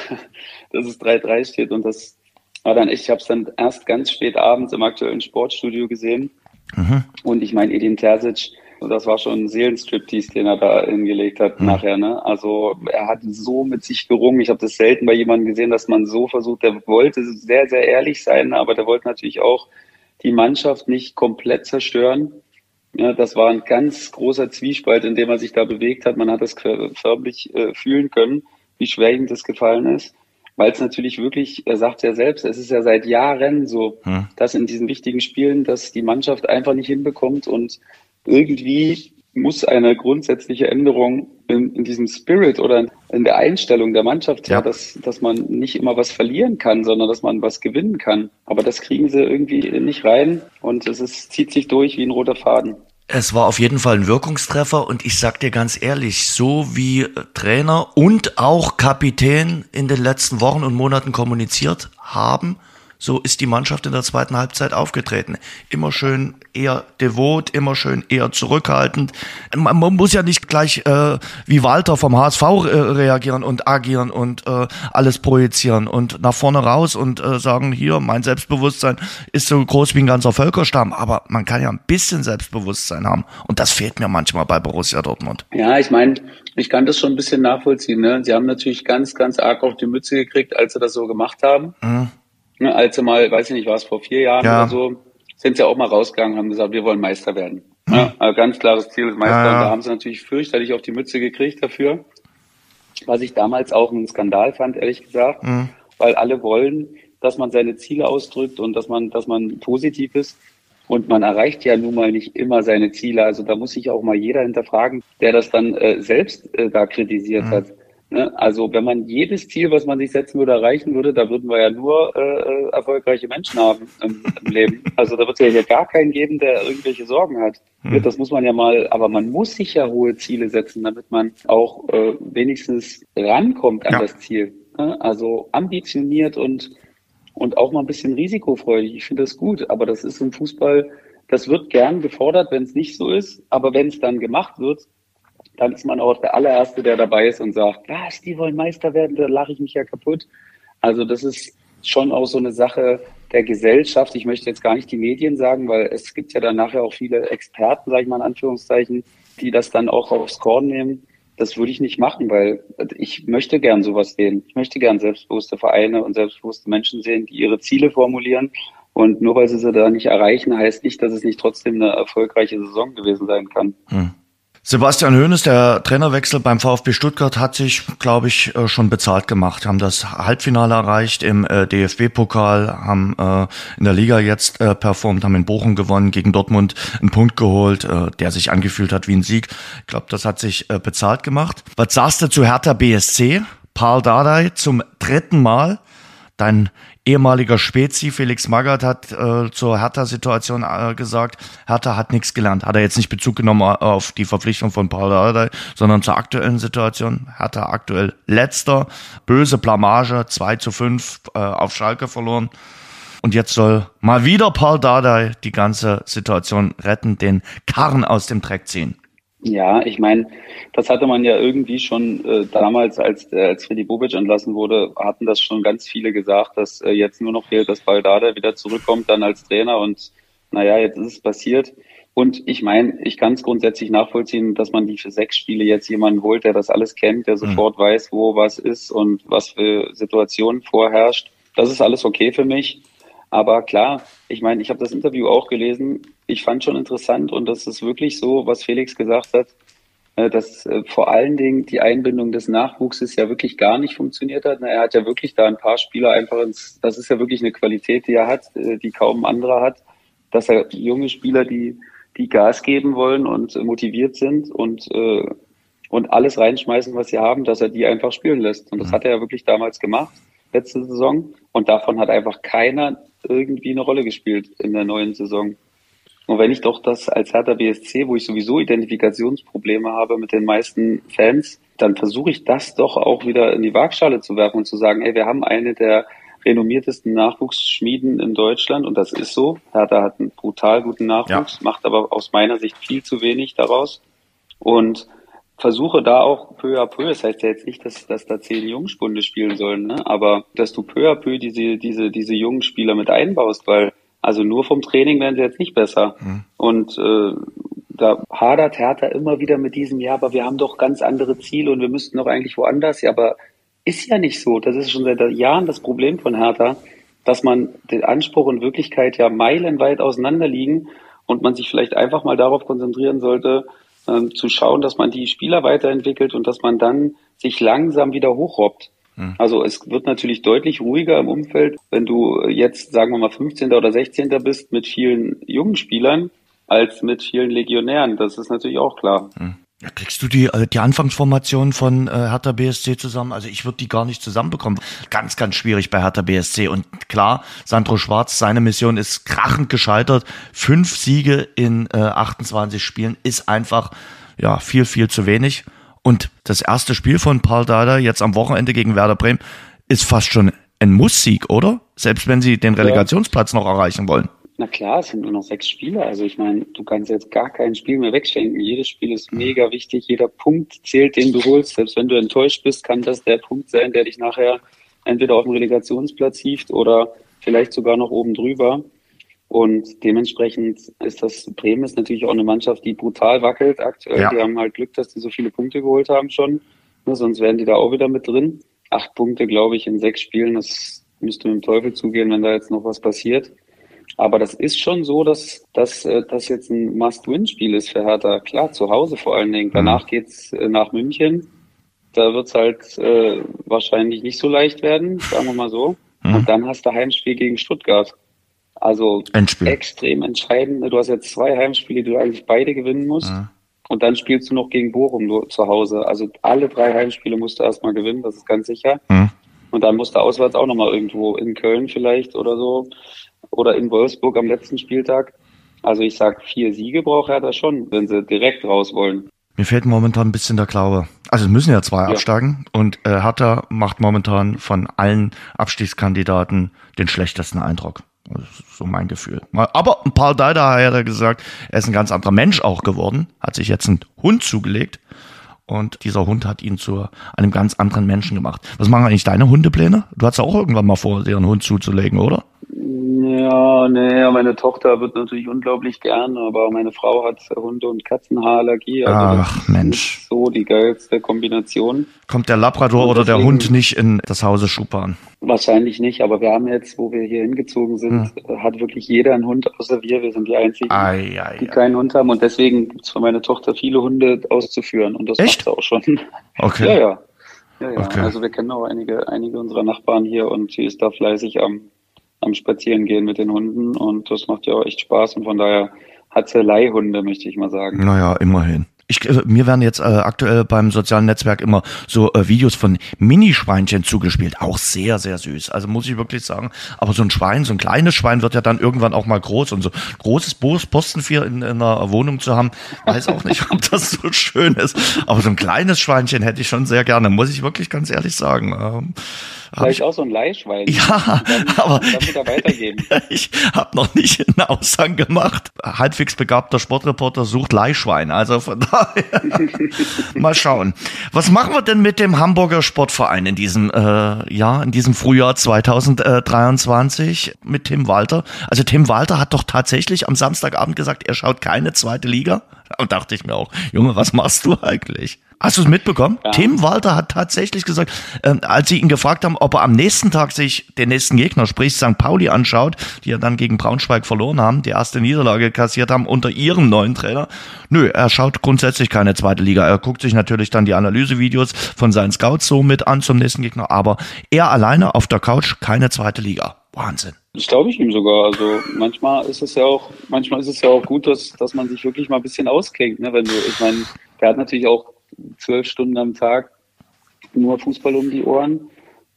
dass es 3-3 steht und das war dann echt, ich habe es dann erst ganz spät abends im aktuellen Sportstudio gesehen mhm. und ich meine, Edin Terzic das war schon ein Seelenstriptease, den er da hingelegt hat mhm. nachher. Ne? Also er hat so mit sich gerungen. Ich habe das selten bei jemandem gesehen, dass man so versucht. Der wollte sehr, sehr ehrlich sein, aber der wollte natürlich auch die Mannschaft nicht komplett zerstören. Ja, das war ein ganz großer Zwiespalt, in dem er sich da bewegt hat. Man hat das förmlich äh, fühlen können, wie schwer ihm das gefallen ist. Weil es natürlich wirklich, er sagt ja selbst, es ist ja seit Jahren so, hm. dass in diesen wichtigen Spielen, dass die Mannschaft einfach nicht hinbekommt und irgendwie muss eine grundsätzliche Änderung in, in, diesem Spirit oder in der Einstellung der Mannschaft ja. dass, dass man nicht immer was verlieren kann, sondern dass man was gewinnen kann. Aber das kriegen sie irgendwie nicht rein und es ist, zieht sich durch wie ein roter Faden. Es war auf jeden Fall ein Wirkungstreffer und ich sag dir ganz ehrlich, so wie Trainer und auch Kapitän in den letzten Wochen und Monaten kommuniziert haben, so ist die Mannschaft in der zweiten Halbzeit aufgetreten. Immer schön eher devot, immer schön eher zurückhaltend. Man, man muss ja nicht gleich äh, wie Walter vom HSV äh, reagieren und agieren und äh, alles projizieren und nach vorne raus und äh, sagen, hier, mein Selbstbewusstsein ist so groß wie ein ganzer Völkerstamm. Aber man kann ja ein bisschen Selbstbewusstsein haben. Und das fehlt mir manchmal bei Borussia Dortmund. Ja, ich meine, ich kann das schon ein bisschen nachvollziehen. Ne? Sie haben natürlich ganz, ganz arg auf die Mütze gekriegt, als sie das so gemacht haben. Mhm Ne, als sie mal, weiß ich nicht, war es vor vier Jahren ja. oder so, sind sie auch mal rausgegangen, haben gesagt, wir wollen Meister werden. Mhm. Ja, also ganz klares Ziel ist Meister. Ja. Und da haben sie natürlich fürchterlich auf die Mütze gekriegt dafür. Was ich damals auch einen Skandal fand, ehrlich gesagt, mhm. weil alle wollen, dass man seine Ziele ausdrückt und dass man, dass man positiv ist. Und man erreicht ja nun mal nicht immer seine Ziele. Also da muss sich auch mal jeder hinterfragen, der das dann äh, selbst äh, da kritisiert mhm. hat. Ne? Also wenn man jedes Ziel, was man sich setzen würde, erreichen würde, da würden wir ja nur äh, erfolgreiche Menschen haben im, im Leben. Also da wird es ja hier gar keinen geben, der irgendwelche Sorgen hat. Hm. Das muss man ja mal, aber man muss sich ja hohe Ziele setzen, damit man auch äh, wenigstens rankommt an ja. das Ziel. Ne? Also ambitioniert und und auch mal ein bisschen risikofreudig. Ich finde das gut, aber das ist im Fußball, das wird gern gefordert, wenn es nicht so ist. Aber wenn es dann gemacht wird, dann ist man auch der allererste, der dabei ist und sagt, was, die wollen Meister werden, da lache ich mich ja kaputt. Also das ist schon auch so eine Sache der Gesellschaft. Ich möchte jetzt gar nicht die Medien sagen, weil es gibt ja dann nachher auch viele Experten, sage ich mal in Anführungszeichen, die das dann auch aufs Korn nehmen. Das würde ich nicht machen, weil ich möchte gern sowas sehen. Ich möchte gern selbstbewusste Vereine und selbstbewusste Menschen sehen, die ihre Ziele formulieren. Und nur weil sie sie da nicht erreichen, heißt nicht, dass es nicht trotzdem eine erfolgreiche Saison gewesen sein kann. Hm. Sebastian Hoeneß, der Trainerwechsel beim VfB Stuttgart hat sich, glaube ich, äh, schon bezahlt gemacht. Haben das Halbfinale erreicht im äh, DFB-Pokal, haben äh, in der Liga jetzt performt, haben in Bochum gewonnen, gegen Dortmund einen Punkt geholt, der sich angefühlt hat wie ein Sieg. Ich glaube, das hat sich bezahlt gemacht. Was sagst du zu Hertha BSC? Paul Dardai zum dritten Mal. Dein ehemaliger Spezi Felix Magath hat äh, zur Hertha-Situation äh, gesagt, Hertha hat nichts gelernt. Hat er jetzt nicht Bezug genommen auf die Verpflichtung von Paul Dardai, sondern zur aktuellen Situation. Hertha aktuell letzter, böse Blamage, 2 zu 5 äh, auf Schalke verloren. Und jetzt soll mal wieder Paul Dardai die ganze Situation retten, den Karren aus dem Dreck ziehen. Ja, ich meine, das hatte man ja irgendwie schon äh, damals, als, äh, als Freddy Bobic entlassen wurde, hatten das schon ganz viele gesagt, dass äh, jetzt nur noch fehlt, dass Baldada wieder zurückkommt dann als Trainer und naja, jetzt ist es passiert. Und ich meine, ich kann es grundsätzlich nachvollziehen, dass man die für sechs Spiele jetzt jemanden holt, der das alles kennt, der mhm. sofort mhm. weiß, wo was ist und was für Situationen vorherrscht. Das ist alles okay für mich. Aber klar, ich meine, ich habe das Interview auch gelesen. Ich fand schon interessant und das ist wirklich so, was Felix gesagt hat, äh, dass äh, vor allen Dingen die Einbindung des Nachwuchses ja wirklich gar nicht funktioniert hat. Er hat ja wirklich da ein paar Spieler einfach ins, das ist ja wirklich eine Qualität, die er hat, äh, die kaum ein anderer hat, dass er junge Spieler, die, die Gas geben wollen und motiviert sind und, und alles reinschmeißen, was sie haben, dass er die einfach spielen lässt. Und das mhm. hat er ja wirklich damals gemacht, letzte Saison. Und davon hat einfach keiner irgendwie eine Rolle gespielt in der neuen Saison. Und wenn ich doch das als Hertha BSC, wo ich sowieso Identifikationsprobleme habe mit den meisten Fans, dann versuche ich das doch auch wieder in die Waagschale zu werfen und zu sagen, ey, wir haben eine der renommiertesten Nachwuchsschmieden in Deutschland und das ist so. Hertha hat einen brutal guten Nachwuchs, ja. macht aber aus meiner Sicht viel zu wenig daraus und versuche da auch peu à peu, das heißt ja jetzt nicht, dass, dass da zehn Jungspunde spielen sollen, ne? aber dass du peu à peu diese, diese, diese jungen Spieler mit einbaust, weil also nur vom Training werden sie jetzt nicht besser. Mhm. Und äh, da hadert Hertha immer wieder mit diesem, ja, aber wir haben doch ganz andere Ziele und wir müssten doch eigentlich woanders. Ja, aber ist ja nicht so. Das ist schon seit Jahren das Problem von Hertha, dass man den Anspruch und Wirklichkeit ja meilenweit auseinander liegen und man sich vielleicht einfach mal darauf konzentrieren sollte, ähm, zu schauen, dass man die Spieler weiterentwickelt und dass man dann sich langsam wieder hochrobbt. Hm. Also es wird natürlich deutlich ruhiger im Umfeld, wenn du jetzt, sagen wir mal, 15. oder 16. bist mit vielen jungen Spielern als mit vielen Legionären. Das ist natürlich auch klar. Hm. Ja, kriegst du die, äh, die Anfangsformation von äh, Hertha BSC zusammen? Also ich würde die gar nicht zusammenbekommen. Ganz, ganz schwierig bei Hertha BSC. Und klar, Sandro Schwarz, seine Mission ist krachend gescheitert. Fünf Siege in äh, 28 Spielen ist einfach ja viel, viel zu wenig. Und das erste Spiel von Paul Dada jetzt am Wochenende gegen Werder Bremen ist fast schon ein Muss-Sieg, oder? Selbst wenn sie den Relegationsplatz noch erreichen wollen. Na klar, es sind nur noch sechs Spiele. Also ich meine, du kannst jetzt gar kein Spiel mehr wegschenken. Jedes Spiel ist mega wichtig. Jeder Punkt zählt, den du holst. Selbst wenn du enttäuscht bist, kann das der Punkt sein, der dich nachher entweder auf dem Relegationsplatz hieft oder vielleicht sogar noch oben drüber. Und dementsprechend ist das Bremen ist natürlich auch eine Mannschaft, die brutal wackelt aktuell. Ja. Die haben halt Glück, dass die so viele Punkte geholt haben schon. Ne, sonst wären die da auch wieder mit drin. Acht Punkte, glaube ich, in sechs Spielen. Das müsste mit dem Teufel zugehen, wenn da jetzt noch was passiert. Aber das ist schon so, dass, dass äh, das jetzt ein Must-Win-Spiel ist für Hertha. Klar, zu Hause vor allen Dingen. Danach mhm. geht's äh, nach München. Da wird's halt äh, wahrscheinlich nicht so leicht werden, sagen wir mal so. Mhm. Und dann hast du Heimspiel gegen Stuttgart. Also Endspiel. extrem entscheidend. Du hast jetzt zwei Heimspiele, die du eigentlich beide gewinnen musst. Mhm. Und dann spielst du noch gegen Bochum zu Hause. Also alle drei Heimspiele musst du erstmal gewinnen, das ist ganz sicher. Mhm. Und dann musst du auswärts auch nochmal irgendwo in Köln vielleicht oder so oder in Wolfsburg am letzten Spieltag. Also ich sag, vier Siege braucht er da schon, wenn sie direkt raus wollen. Mir fehlt momentan ein bisschen der Glaube. Also es müssen ja zwei ja. absteigen und äh, Hertha macht momentan von allen Abstiegskandidaten den schlechtesten Eindruck. So mein Gefühl. Aber Paul Deider hat ja gesagt, er ist ein ganz anderer Mensch auch geworden, hat sich jetzt einen Hund zugelegt und dieser Hund hat ihn zu einem ganz anderen Menschen gemacht. Was machen eigentlich deine Hundepläne? Du hast ja auch irgendwann mal vor, dir einen Hund zuzulegen, oder? Ja, nee, meine Tochter wird natürlich unglaublich gern, aber meine Frau hat Hunde- und Katzenhaarallergie. Also Ach, Mensch. so die geilste Kombination. Kommt der Labrador oder der Hund nicht in das Hause Schuppan? Wahrscheinlich nicht, aber wir haben jetzt, wo wir hier hingezogen sind, hm. hat wirklich jeder einen Hund außer wir. Wir sind die einzigen, ei, ei, die ei. keinen Hund haben und deswegen gibt es für meine Tochter viele Hunde auszuführen und das Echt? Sie auch schon. Okay. Ja, ja. Ja, ja. Okay. Also wir kennen auch einige, einige unserer Nachbarn hier und sie ist da fleißig am am Spazierengehen mit den Hunden und das macht ja auch echt Spaß und von daher hat sie Leihhunde, möchte ich mal sagen. Naja, immerhin. Ich, äh, mir werden jetzt äh, aktuell beim sozialen Netzwerk immer so äh, Videos von Minischweinchen zugespielt. Auch sehr, sehr süß. Also muss ich wirklich sagen. Aber so ein Schwein, so ein kleines Schwein wird ja dann irgendwann auch mal groß. Und so großes Postenvier in, in einer Wohnung zu haben, weiß auch nicht, ob das so schön ist. Aber so ein kleines Schweinchen hätte ich schon sehr gerne, muss ich wirklich ganz ehrlich sagen. Ähm, Vielleicht auch so ein Leihschwein. Ja, dann, aber ich habe noch nicht einen Aushang gemacht. Halbwegs begabter Sportreporter sucht Leihschwein. Also von daher mal schauen. Was machen wir denn mit dem Hamburger Sportverein in diesem äh, Jahr, in diesem Frühjahr 2023 mit Tim Walter? Also Tim Walter hat doch tatsächlich am Samstagabend gesagt, er schaut keine zweite Liga. Und dachte ich mir auch, Junge, was machst du eigentlich? Hast du es mitbekommen? Ja. Tim Walter hat tatsächlich gesagt, äh, als sie ihn gefragt haben, ob er am nächsten Tag sich den nächsten Gegner, sprich St. Pauli, anschaut, die ja dann gegen Braunschweig verloren haben, die erste Niederlage kassiert haben unter ihrem neuen Trainer. Nö, er schaut grundsätzlich keine zweite Liga. Er guckt sich natürlich dann die Analysevideos von seinen Scouts so mit an zum nächsten Gegner, aber er alleine auf der Couch keine zweite Liga. Wahnsinn. Das glaube ich ihm sogar. Also manchmal ist es ja auch, manchmal ist es ja auch gut, dass, dass man sich wirklich mal ein bisschen ausklingt. Ne? Wenn du, ich meine, der hat natürlich auch zwölf Stunden am Tag nur Fußball um die Ohren.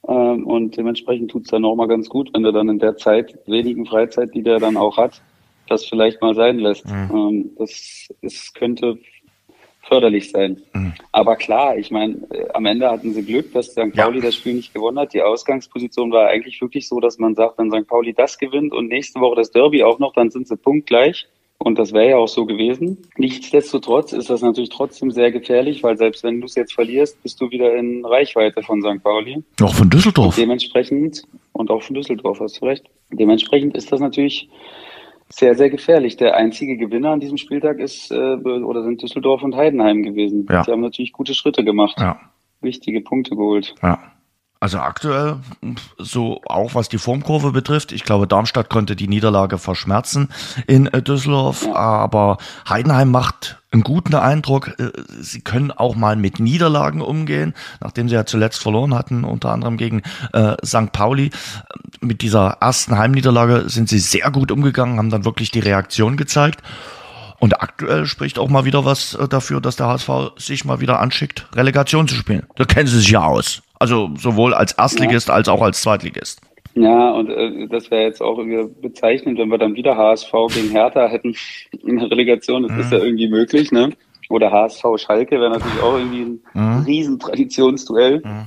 Ähm, und dementsprechend tut es dann auch mal ganz gut, wenn er dann in der Zeit, wenigen Freizeit, die der dann auch hat, das vielleicht mal sein lässt. Mhm. Ähm, das, könnte förderlich sein. Mhm. Aber klar, ich meine, äh, am Ende hatten sie Glück, dass St. Pauli ja. das Spiel nicht gewonnen hat. Die Ausgangsposition war eigentlich wirklich so, dass man sagt, wenn St. Pauli das gewinnt und nächste Woche das Derby auch noch, dann sind sie punktgleich. Und das wäre ja auch so gewesen. Nichtsdestotrotz ist das natürlich trotzdem sehr gefährlich, weil selbst wenn du es jetzt verlierst, bist du wieder in Reichweite von St. Pauli. Auch von Düsseldorf. Und dementsprechend, und auch von Düsseldorf, hast du recht. Dementsprechend ist das natürlich sehr, sehr gefährlich. Der einzige Gewinner an diesem Spieltag ist äh, oder sind Düsseldorf und Heidenheim gewesen. Ja. Die haben natürlich gute Schritte gemacht. Ja. Wichtige Punkte geholt. Ja. Also aktuell, so auch was die Formkurve betrifft, ich glaube, Darmstadt konnte die Niederlage verschmerzen in äh, Düsseldorf, aber Heidenheim macht einen guten Eindruck. Äh, sie können auch mal mit Niederlagen umgehen, nachdem sie ja zuletzt verloren hatten, unter anderem gegen äh, St. Pauli. Mit dieser ersten Heimniederlage sind sie sehr gut umgegangen, haben dann wirklich die Reaktion gezeigt. Und aktuell spricht auch mal wieder was äh, dafür, dass der HSV sich mal wieder anschickt, Relegation zu spielen. Da kennen sie sich ja aus. Also sowohl als Erstligist ja. als auch als Zweitligist. Ja, und äh, das wäre jetzt auch irgendwie bezeichnend, wenn wir dann wieder HSV gegen Hertha hätten in der Relegation. Das mhm. ist ja irgendwie möglich, ne? Oder HSV Schalke wäre natürlich auch irgendwie ein mhm. riesen Traditionsduell. Mhm.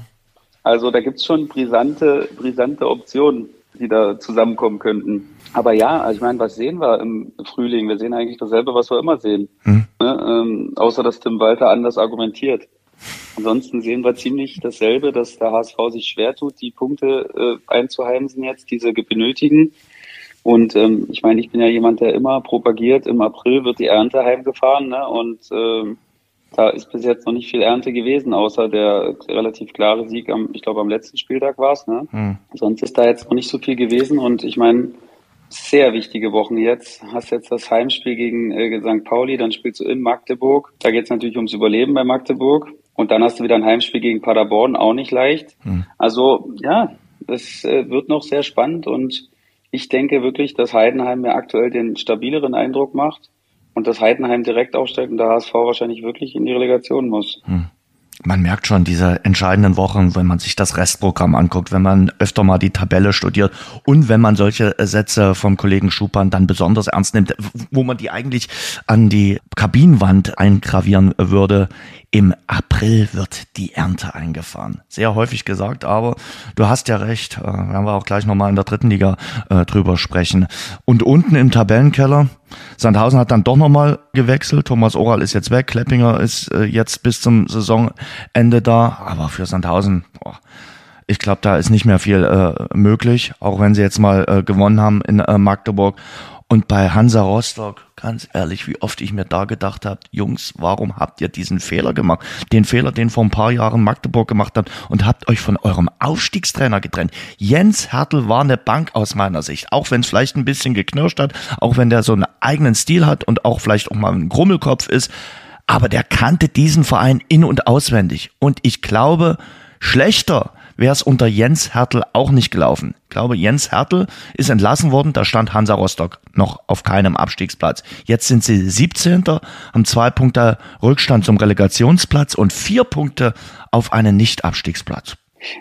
Also da gibt's schon brisante, brisante Optionen, die da zusammenkommen könnten. Aber ja, also ich meine, was sehen wir im Frühling? Wir sehen eigentlich dasselbe, was wir immer sehen. Hm. Ne? Ähm, außer dass Tim Walter anders argumentiert. Ansonsten sehen wir ziemlich dasselbe, dass der HSV sich schwer tut, die Punkte äh, einzuheimsen jetzt, diese benötigen. Und ähm, ich meine, ich bin ja jemand, der immer propagiert, im April wird die Ernte heimgefahren. Ne? Und ähm, da ist bis jetzt noch nicht viel Ernte gewesen, außer der relativ klare Sieg am, ich glaube, am letzten Spieltag war es. Ne? Mhm. Sonst ist da jetzt noch nicht so viel gewesen. Und ich meine, sehr wichtige Wochen jetzt. Hast jetzt das Heimspiel gegen äh, St. Pauli, dann spielst du in Magdeburg. Da geht es natürlich ums Überleben bei Magdeburg. Und dann hast du wieder ein Heimspiel gegen Paderborn, auch nicht leicht. Mhm. Also ja, es äh, wird noch sehr spannend und ich denke wirklich, dass Heidenheim mir aktuell den stabileren Eindruck macht und dass Heidenheim direkt aufsteigt und der HSV wahrscheinlich wirklich in die Relegation muss. Hm. Man merkt schon diese entscheidenden Wochen, wenn man sich das Restprogramm anguckt, wenn man öfter mal die Tabelle studiert und wenn man solche Sätze vom Kollegen Schupan dann besonders ernst nimmt, wo man die eigentlich an die Kabinenwand eingravieren würde. Im April wird die Ernte eingefahren. Sehr häufig gesagt, aber du hast ja recht. Äh, werden wir auch gleich nochmal in der dritten Liga äh, drüber sprechen. Und unten im Tabellenkeller, Sandhausen hat dann doch nochmal gewechselt. Thomas Oral ist jetzt weg. Kleppinger ist äh, jetzt bis zum Saisonende da. Aber für Sandhausen, boah, ich glaube, da ist nicht mehr viel äh, möglich, auch wenn sie jetzt mal äh, gewonnen haben in äh, Magdeburg. Und bei Hansa Rostock, ganz ehrlich, wie oft ich mir da gedacht habe, Jungs, warum habt ihr diesen Fehler gemacht? Den Fehler, den vor ein paar Jahren Magdeburg gemacht habt und habt euch von eurem Aufstiegstrainer getrennt. Jens Hertel war eine Bank aus meiner Sicht, auch wenn es vielleicht ein bisschen geknirscht hat, auch wenn der so einen eigenen Stil hat und auch vielleicht auch mal ein Grummelkopf ist, aber der kannte diesen Verein in- und auswendig. Und ich glaube, schlechter wäre es unter Jens Hertel auch nicht gelaufen. Ich glaube, Jens Hertel ist entlassen worden, da stand Hansa Rostock noch auf keinem Abstiegsplatz. Jetzt sind sie 17. haben zwei Punkte Rückstand zum Relegationsplatz und vier Punkte auf einen Nicht-Abstiegsplatz.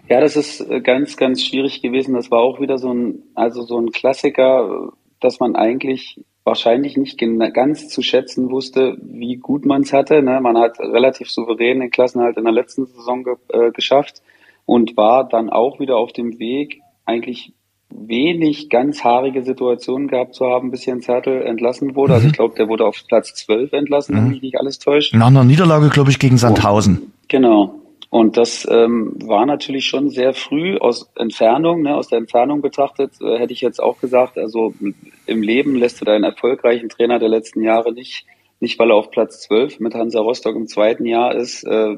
Ja, das ist äh, ganz, ganz schwierig gewesen. Das war auch wieder so ein, also so ein Klassiker, dass man eigentlich wahrscheinlich nicht ganz zu schätzen wusste, wie gut man es hatte. Ne? Man hat relativ souverän den Klassenhalt in der letzten Saison ge äh, geschafft und war dann auch wieder auf dem Weg, eigentlich wenig ganz haarige Situationen gehabt zu haben, bis Jens Hertel entlassen wurde. Also mhm. Also ich glaube, der wurde auf Platz 12 entlassen, mhm. wenn mich nicht alles täuscht. Nach einer Niederlage, glaube ich, gegen Sandhausen. Und, genau. Und das ähm, war natürlich schon sehr früh aus Entfernung, ne, aus der Entfernung betrachtet, äh, hätte ich jetzt auch gesagt, also im Leben lässt du deinen erfolgreichen Trainer der letzten Jahre nicht, nicht weil er auf Platz 12 mit Hansa Rostock im zweiten Jahr ist, äh,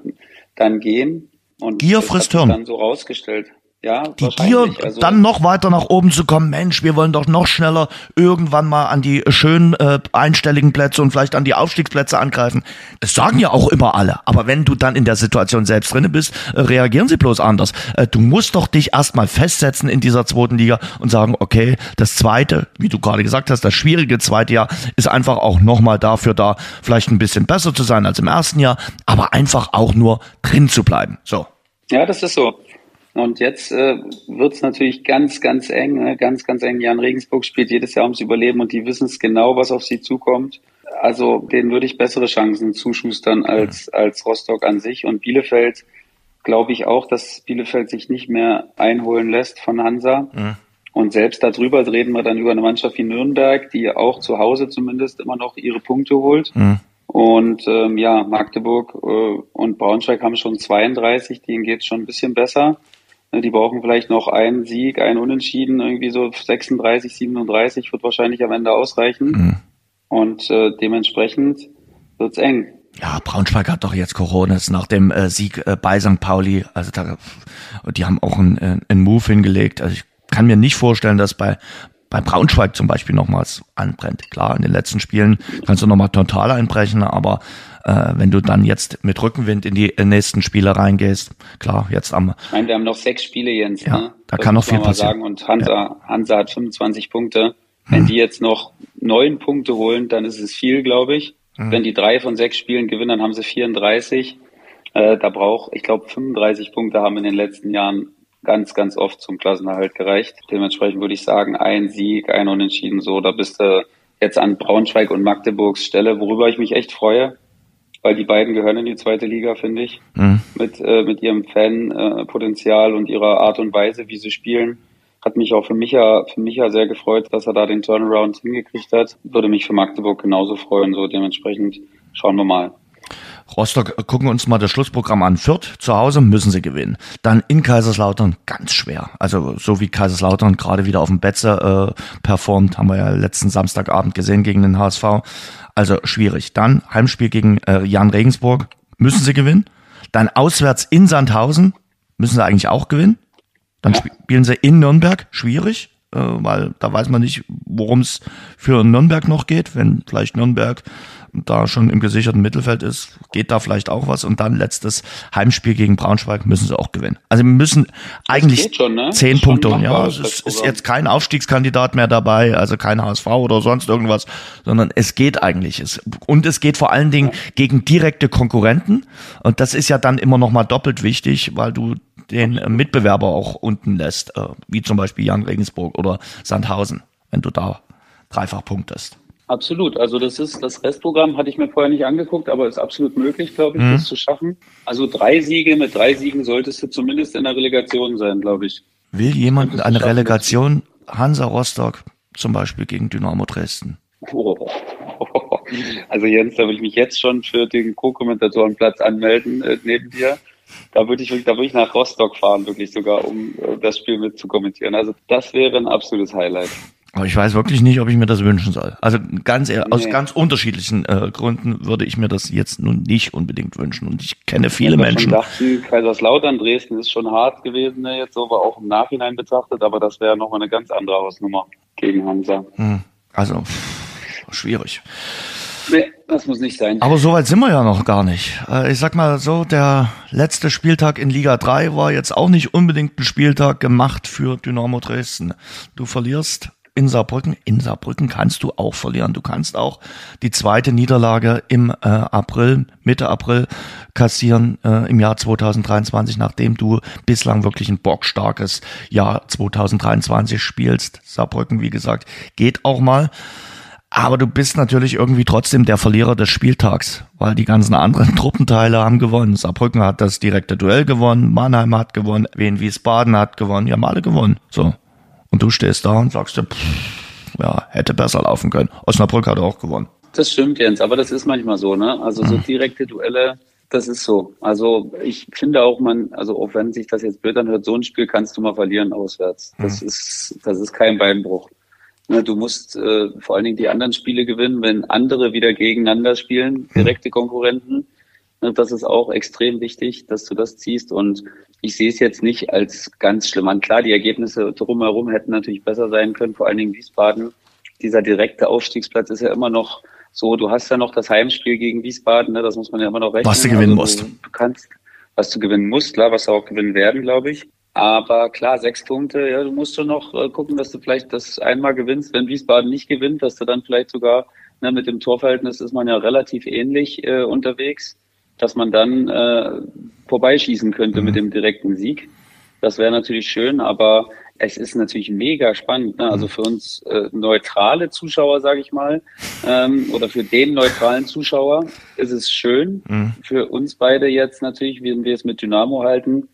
dann gehen. Und Gier frisst Hirn. dann so rausgestellt. Ja, die Gier, also, dann noch weiter nach oben zu kommen, Mensch, wir wollen doch noch schneller irgendwann mal an die schönen äh, einstelligen Plätze und vielleicht an die Aufstiegsplätze angreifen. Das sagen ja auch immer alle. Aber wenn du dann in der Situation selbst drinne bist, äh, reagieren sie bloß anders. Äh, du musst doch dich erstmal festsetzen in dieser zweiten Liga und sagen, okay, das zweite, wie du gerade gesagt hast, das schwierige zweite Jahr ist einfach auch nochmal dafür da, vielleicht ein bisschen besser zu sein als im ersten Jahr, aber einfach auch nur drin zu bleiben. So. Ja, das ist so. Und jetzt äh, wird es natürlich ganz, ganz eng, ne? ganz, ganz eng. Jan Regensburg spielt jedes Jahr ums Überleben und die wissen es genau, was auf sie zukommt. Also denen würde ich bessere Chancen zuschustern als, als Rostock an sich. Und Bielefeld glaube ich auch, dass Bielefeld sich nicht mehr einholen lässt von Hansa. Mhm. Und selbst darüber reden wir dann über eine Mannschaft wie Nürnberg, die auch zu Hause zumindest immer noch ihre Punkte holt. Mhm. Und ähm, ja, Magdeburg äh, und Braunschweig haben schon 32, denen geht es schon ein bisschen besser. Ne, die brauchen vielleicht noch einen Sieg, einen Unentschieden, irgendwie so 36, 37 wird wahrscheinlich am Ende ausreichen. Mhm. Und äh, dementsprechend wird's eng. Ja, Braunschweig hat doch jetzt Coronas nach dem äh, Sieg äh, bei St. Pauli. Also da, die haben auch einen, äh, einen Move hingelegt. Also ich kann mir nicht vorstellen, dass bei bei Braunschweig zum Beispiel nochmals anbrennt. Klar, in den letzten Spielen kannst du nochmal total einbrechen, aber äh, wenn du dann jetzt mit Rückenwind in die nächsten Spiele reingehst, klar, jetzt am. Ich meine, wir haben noch sechs Spiele, Jens. Ja, ne? da das kann noch viel passieren. Sagen. Und Hansa, ja. Hansa hat 25 Punkte. Wenn hm. die jetzt noch neun Punkte holen, dann ist es viel, glaube ich. Hm. Wenn die drei von sechs Spielen gewinnen, dann haben sie 34. Äh, da braucht, ich glaube, 35 Punkte haben in den letzten Jahren ganz, ganz oft zum Klassenerhalt gereicht. Dementsprechend würde ich sagen, ein Sieg, ein Unentschieden, so, da bist du jetzt an Braunschweig und Magdeburgs Stelle, worüber ich mich echt freue, weil die beiden gehören in die zweite Liga, finde ich, mhm. mit, äh, mit ihrem Fanpotenzial und ihrer Art und Weise, wie sie spielen. Hat mich auch für Micha, für Micha sehr gefreut, dass er da den Turnaround hingekriegt hat. Würde mich für Magdeburg genauso freuen, so dementsprechend schauen wir mal. Rostock, äh, gucken wir uns mal das Schlussprogramm an. Fürth zu Hause müssen sie gewinnen. Dann in Kaiserslautern ganz schwer. Also so wie Kaiserslautern gerade wieder auf dem Betze äh, performt, haben wir ja letzten Samstagabend gesehen gegen den HSV. Also schwierig. Dann Heimspiel gegen äh, Jan Regensburg müssen sie gewinnen. Dann auswärts in Sandhausen müssen sie eigentlich auch gewinnen. Dann spielen sie in Nürnberg, schwierig, äh, weil da weiß man nicht, worum es für Nürnberg noch geht. Wenn vielleicht Nürnberg da schon im gesicherten Mittelfeld ist, geht da vielleicht auch was. Und dann letztes Heimspiel gegen Braunschweig müssen sie auch gewinnen. Also wir müssen eigentlich schon, ne? zehn Punkte. Ja, es ist, ist jetzt kein Aufstiegskandidat mehr dabei, also kein HSV oder sonst irgendwas, sondern es geht eigentlich. Es, und es geht vor allen Dingen gegen direkte Konkurrenten. Und das ist ja dann immer noch mal doppelt wichtig, weil du den Mitbewerber auch unten lässt, äh, wie zum Beispiel Jan Regensburg oder Sandhausen, wenn du da dreifach punktest. Absolut. Also das ist das Restprogramm hatte ich mir vorher nicht angeguckt, aber ist absolut möglich, glaube ich, mhm. das zu schaffen. Also drei Siege mit drei Siegen solltest du zumindest in der Relegation sein, glaube ich. Will jemand eine Relegation Hansa Rostock zum Beispiel gegen Dynamo Dresden? Oh. Also Jens, da will ich mich jetzt schon für den Co-Kommentatorenplatz anmelden äh, neben dir. Da würde ich wirklich, da würde ich nach Rostock fahren, wirklich sogar, um äh, das Spiel mit zu kommentieren. Also das wäre ein absolutes Highlight. Aber ich weiß wirklich nicht, ob ich mir das wünschen soll. Also ganz ehrlich, nee. aus ganz unterschiedlichen äh, Gründen würde ich mir das jetzt nun nicht unbedingt wünschen. Und ich kenne viele ich Menschen. Ich dachte, Kaiserslautern, Dresden ist schon hart gewesen, ne, jetzt so, aber auch im Nachhinein betrachtet, aber das wäre nochmal eine ganz andere Hausnummer gegen Hansa. Hm. Also schwierig. Nee, das muss nicht sein. Aber so weit sind wir ja noch gar nicht. Äh, ich sag mal so, der letzte Spieltag in Liga 3 war jetzt auch nicht unbedingt ein Spieltag gemacht für Dynamo Dresden. Du verlierst in Saarbrücken. In Saarbrücken kannst du auch verlieren. Du kannst auch die zweite Niederlage im äh, April, Mitte April kassieren äh, im Jahr 2023, nachdem du bislang wirklich ein bockstarkes Jahr 2023 spielst. Saarbrücken, wie gesagt, geht auch mal. Aber du bist natürlich irgendwie trotzdem der Verlierer des Spieltags, weil die ganzen anderen Truppenteile haben gewonnen. Saarbrücken hat das direkte Duell gewonnen, Mannheim hat gewonnen, Wien Wiesbaden hat gewonnen, die haben alle gewonnen. So. Und du stehst da und sagst dir, pff, ja, hätte besser laufen können. Osnabrück hat auch gewonnen. Das stimmt, Jens, aber das ist manchmal so, ne? Also so mhm. direkte Duelle, das ist so. Also ich finde auch, man, also auch wenn sich das jetzt blöd anhört, so ein Spiel kannst du mal verlieren auswärts. Das mhm. ist, das ist kein Beinbruch. Ne, du musst äh, vor allen Dingen die anderen Spiele gewinnen, wenn andere wieder gegeneinander spielen, mhm. direkte Konkurrenten. Das ist auch extrem wichtig, dass du das ziehst. Und ich sehe es jetzt nicht als ganz schlimm an. Klar, die Ergebnisse drumherum hätten natürlich besser sein können, vor allen Dingen Wiesbaden. Dieser direkte Aufstiegsplatz ist ja immer noch so, du hast ja noch das Heimspiel gegen Wiesbaden, ne, das muss man ja immer noch rechnen. Was du gewinnen also, musst. Du kannst, was du gewinnen musst, klar, was du auch gewinnen werden, glaube ich. Aber klar, sechs Punkte, ja, du musst schon noch äh, gucken, dass du vielleicht das einmal gewinnst, wenn Wiesbaden nicht gewinnt, dass du dann vielleicht sogar, ne, mit dem Torverhältnis ist man ja relativ ähnlich äh, unterwegs dass man dann äh, vorbeischießen könnte mhm. mit dem direkten Sieg. Das wäre natürlich schön, aber es ist natürlich mega spannend. Ne? Also mhm. für uns äh, neutrale Zuschauer, sage ich mal, ähm, oder für den neutralen Zuschauer ist es schön. Mhm. Für uns beide jetzt natürlich, wenn wir es mit Dynamo halten,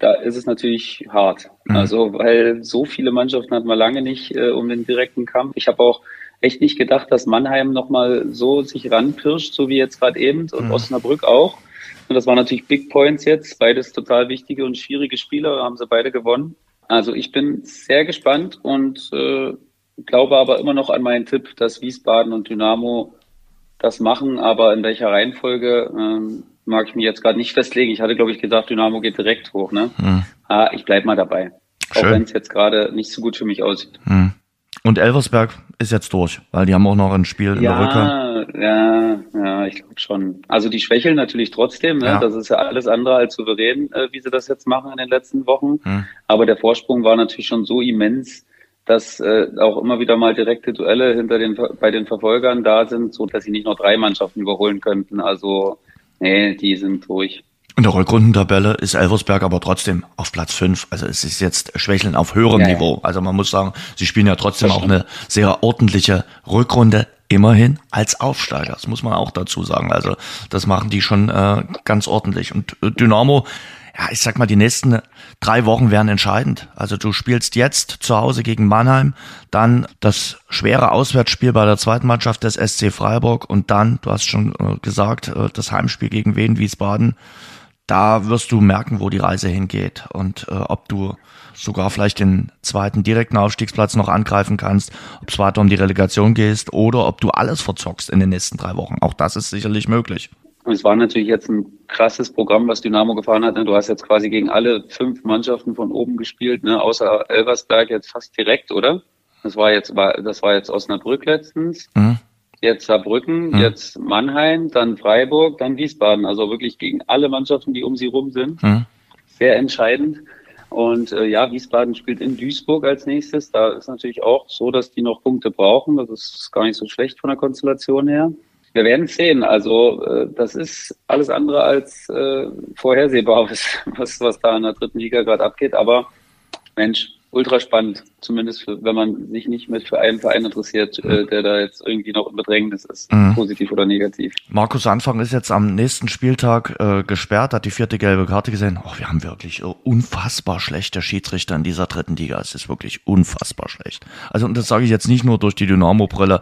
da ist es natürlich hart. Mhm. Also weil so viele Mannschaften hat man lange nicht äh, um den direkten Kampf. Ich habe auch echt nicht gedacht, dass Mannheim nochmal so sich ranpirscht, so wie jetzt gerade eben und mhm. Osnabrück auch. Und das waren natürlich Big Points jetzt, beides total wichtige und schwierige Spieler, haben sie beide gewonnen. Also ich bin sehr gespannt und äh, glaube aber immer noch an meinen Tipp, dass Wiesbaden und Dynamo das machen, aber in welcher Reihenfolge ähm, mag ich mir jetzt gerade nicht festlegen. Ich hatte, glaube ich, gedacht, Dynamo geht direkt hoch. Ne? Mhm. Ah, ich bleib mal dabei. Schön. Auch wenn es jetzt gerade nicht so gut für mich aussieht. Mhm. Und Elversberg ist jetzt durch, weil die haben auch noch ein Spiel in ja, der Rücke. Ja, ja, ich glaube schon. Also die schwächeln natürlich trotzdem. Ne? Ja. Das ist ja alles andere als souverän, äh, wie sie das jetzt machen in den letzten Wochen. Hm. Aber der Vorsprung war natürlich schon so immens, dass äh, auch immer wieder mal direkte Duelle hinter den bei den Verfolgern da sind, so dass sie nicht noch drei Mannschaften überholen könnten. Also nee, die sind durch. In der Rückrundentabelle ist Elversberg aber trotzdem auf Platz 5. Also es ist jetzt Schwächeln auf höherem ja, Niveau. Also man muss sagen, sie spielen ja trotzdem auch eine sehr ordentliche Rückrunde immerhin als Aufsteiger. Das muss man auch dazu sagen. Also das machen die schon äh, ganz ordentlich. Und äh, Dynamo, ja, ich sag mal, die nächsten drei Wochen werden entscheidend. Also du spielst jetzt zu Hause gegen Mannheim, dann das schwere Auswärtsspiel bei der zweiten Mannschaft des SC Freiburg und dann, du hast schon äh, gesagt, äh, das Heimspiel gegen Wien Wiesbaden. Da wirst du merken, wo die Reise hingeht und äh, ob du sogar vielleicht den zweiten direkten Aufstiegsplatz noch angreifen kannst, ob es weiter um die Relegation gehst oder ob du alles verzockst in den nächsten drei Wochen. Auch das ist sicherlich möglich. Und es war natürlich jetzt ein krasses Programm, was Dynamo gefahren hat. Ne? Du hast jetzt quasi gegen alle fünf Mannschaften von oben gespielt, ne? außer Elversberg jetzt fast direkt, oder? Das war jetzt, war, das war jetzt Osnabrück letztens. Mhm. Jetzt Saarbrücken, mhm. jetzt Mannheim, dann Freiburg, dann Wiesbaden. Also wirklich gegen alle Mannschaften, die um sie rum sind. Mhm. Sehr entscheidend. Und äh, ja, Wiesbaden spielt in Duisburg als nächstes. Da ist natürlich auch so, dass die noch Punkte brauchen. Das ist gar nicht so schlecht von der Konstellation her. Wir werden sehen. Also äh, das ist alles andere als äh, vorhersehbar, was, was da in der dritten Liga gerade abgeht. Aber Mensch, ultra spannend, zumindest für, wenn man sich nicht mit für einen Verein interessiert, äh, der da jetzt irgendwie noch im Bedrängnis ist, mhm. positiv oder negativ. Markus Anfang ist jetzt am nächsten Spieltag äh, gesperrt, hat die vierte gelbe Karte gesehen. Oh, wir haben wirklich uh, unfassbar schlechte Schiedsrichter in dieser dritten Liga. Es ist wirklich unfassbar schlecht. Also und das sage ich jetzt nicht nur durch die Dynamo-Brille,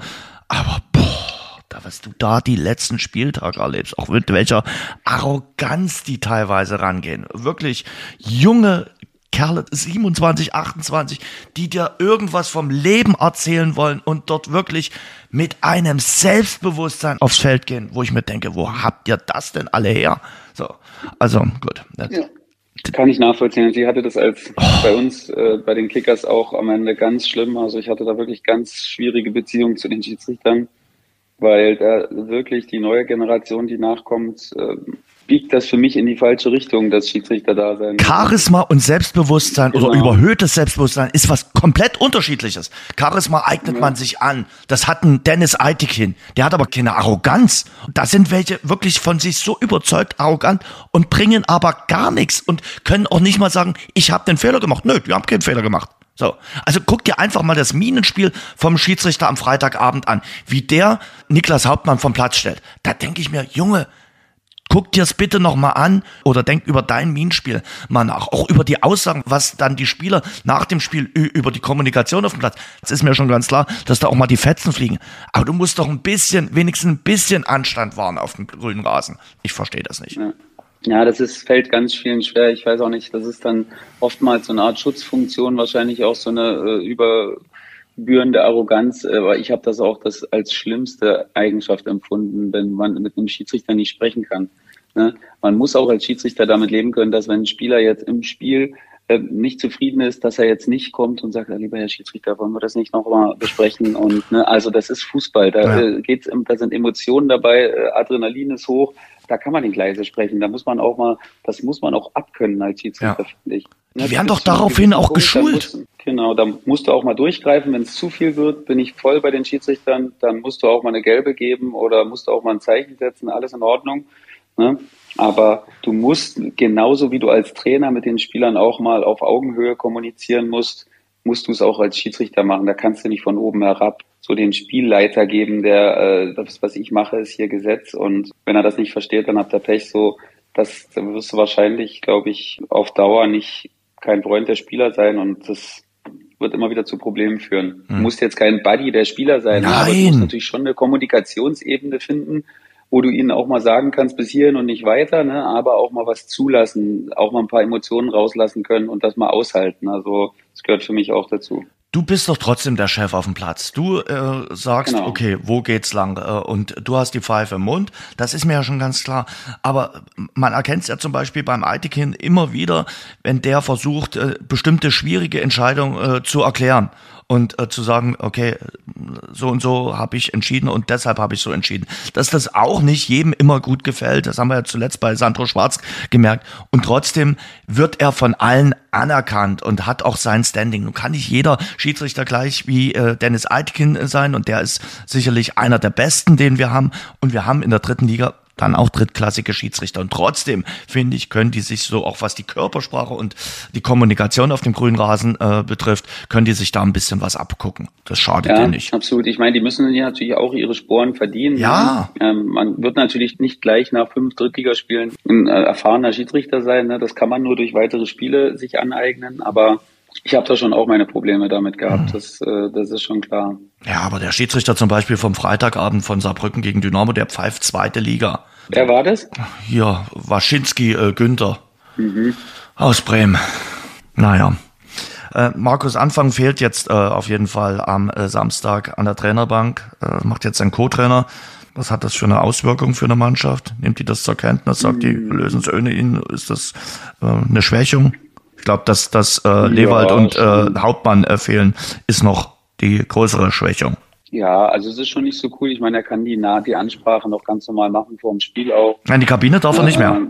aber boah, da was du da die letzten Spieltage erlebst, auch mit welcher Arroganz die teilweise rangehen. Wirklich junge Kerle, 27, 28, die dir irgendwas vom Leben erzählen wollen und dort wirklich mit einem Selbstbewusstsein aufs Feld gehen, wo ich mir denke, wo habt ihr das denn alle her? So, also gut. Ja. Kann ich nachvollziehen. Sie hatte das als oh. bei uns, äh, bei den Kickers auch am Ende ganz schlimm. Also ich hatte da wirklich ganz schwierige Beziehungen zu den Schiedsrichtern, weil da wirklich die neue Generation, die nachkommt, äh, biegt das für mich in die falsche Richtung, das Schiedsrichter da sein. Charisma und Selbstbewusstsein genau. oder überhöhtes Selbstbewusstsein ist was komplett unterschiedliches. Charisma eignet ja. man sich an. Das hat ein Dennis Eitikin. Der hat aber keine Arroganz. Da sind welche wirklich von sich so überzeugt arrogant und bringen aber gar nichts und können auch nicht mal sagen, ich habe den Fehler gemacht. Nö, die haben keinen Fehler gemacht. So. Also guck dir einfach mal das Minenspiel vom Schiedsrichter am Freitagabend an, wie der Niklas Hauptmann vom Platz stellt. Da denke ich mir, Junge, Guck dir's bitte nochmal an oder denk über dein Minenspiel mal nach. Auch über die Aussagen, was dann die Spieler nach dem Spiel über die Kommunikation auf dem Platz. Es ist mir schon ganz klar, dass da auch mal die Fetzen fliegen. Aber du musst doch ein bisschen, wenigstens ein bisschen Anstand wahren auf dem grünen Rasen. Ich verstehe das nicht. Ja. Ja, das ist, fällt ganz vielen schwer. Ich weiß auch nicht, das ist dann oftmals so eine Art Schutzfunktion, wahrscheinlich auch so eine äh, überbührende Arroganz. Aber ich habe das auch das als schlimmste Eigenschaft empfunden, wenn man mit einem Schiedsrichter nicht sprechen kann. Ne? Man muss auch als Schiedsrichter damit leben können, dass wenn ein Spieler jetzt im Spiel äh, nicht zufrieden ist, dass er jetzt nicht kommt und sagt, lieber Herr Schiedsrichter, wollen wir das nicht nochmal besprechen? Und ne, also das ist Fußball, da ja. äh, geht's, da sind Emotionen dabei, äh, Adrenalin ist hoch, da kann man nicht leise sprechen. Da muss man auch mal, das muss man auch abkönnen als Schiedsrichter, ja. finde ich. Ne, Die werden doch daraufhin auch geschult. Muss, genau, da musst du auch mal durchgreifen. Wenn es zu viel wird, bin ich voll bei den Schiedsrichtern, dann musst du auch mal eine gelbe geben oder musst du auch mal ein Zeichen setzen, alles in Ordnung. Ne? Aber du musst genauso wie du als Trainer mit den Spielern auch mal auf Augenhöhe kommunizieren musst, musst du es auch als Schiedsrichter machen. Da kannst du nicht von oben herab so den Spielleiter geben, der äh, das, was ich mache, ist hier Gesetz. Und wenn er das nicht versteht, dann habt ihr Pech. So, das dann wirst du wahrscheinlich, glaube ich, auf Dauer nicht kein Freund der Spieler sein und das wird immer wieder zu Problemen führen. Hm. Du musst jetzt kein Buddy der Spieler sein, Nein. aber du musst natürlich schon eine Kommunikationsebene finden, wo du ihnen auch mal sagen kannst, bis hierhin und nicht weiter, ne? aber auch mal was zulassen, auch mal ein paar Emotionen rauslassen können und das mal aushalten. Also das gehört für mich auch dazu. Du bist doch trotzdem der Chef auf dem Platz. Du äh, sagst, genau. okay, wo geht's lang? Äh, und du hast die Pfeife im Mund. Das ist mir ja schon ganz klar. Aber man erkennt es ja zum Beispiel beim Aitikin immer wieder, wenn der versucht, äh, bestimmte schwierige Entscheidungen äh, zu erklären und äh, zu sagen, okay, so und so habe ich entschieden und deshalb habe ich so entschieden. Dass das auch nicht jedem immer gut gefällt, das haben wir ja zuletzt bei Sandro Schwarz gemerkt. Und trotzdem wird er von allen anerkannt und hat auch sein Standing. Nun kann nicht jeder Schiedsrichter gleich wie äh, Dennis Eitkin sein und der ist sicherlich einer der besten, den wir haben. Und wir haben in der dritten Liga dann auch drittklassige Schiedsrichter. Und trotzdem, finde ich, können die sich so, auch was die Körpersprache und die Kommunikation auf dem grünen Rasen äh, betrifft, können die sich da ein bisschen was abgucken. Das schadet ja, nicht. Absolut. Ich meine, die müssen ja natürlich auch ihre Sporen verdienen. Ja. Ähm, man wird natürlich nicht gleich nach fünf Drittligaspielen ein äh, erfahrener Schiedsrichter sein. Ne? Das kann man nur durch weitere Spiele sich aneignen. Aber ich habe da schon auch meine Probleme damit gehabt, mhm. das, äh, das ist schon klar. Ja, aber der Schiedsrichter zum Beispiel vom Freitagabend von Saarbrücken gegen Dynamo, der pfeift zweite Liga. Wer war das? Hier, Waschinski äh, Günther mhm. aus Bremen. Naja. Äh, Markus Anfang fehlt jetzt äh, auf jeden Fall am äh, Samstag an der Trainerbank, äh, macht jetzt einen Co-Trainer. Was hat das für eine Auswirkung für eine Mannschaft? Nimmt die das zur Kenntnis? Sagt die, mhm. lösen es ohne ihn? Ist das äh, eine Schwächung? Ich glaube, dass, dass äh, Lewald ja, und äh, Hauptmann äh, fehlen, ist noch die größere Schwächung. Ja, also es ist schon nicht so cool. Ich meine, er kann die, die Ansprache noch ganz normal machen vor dem Spiel auch. Nein, die Kabine darf er nicht mehr.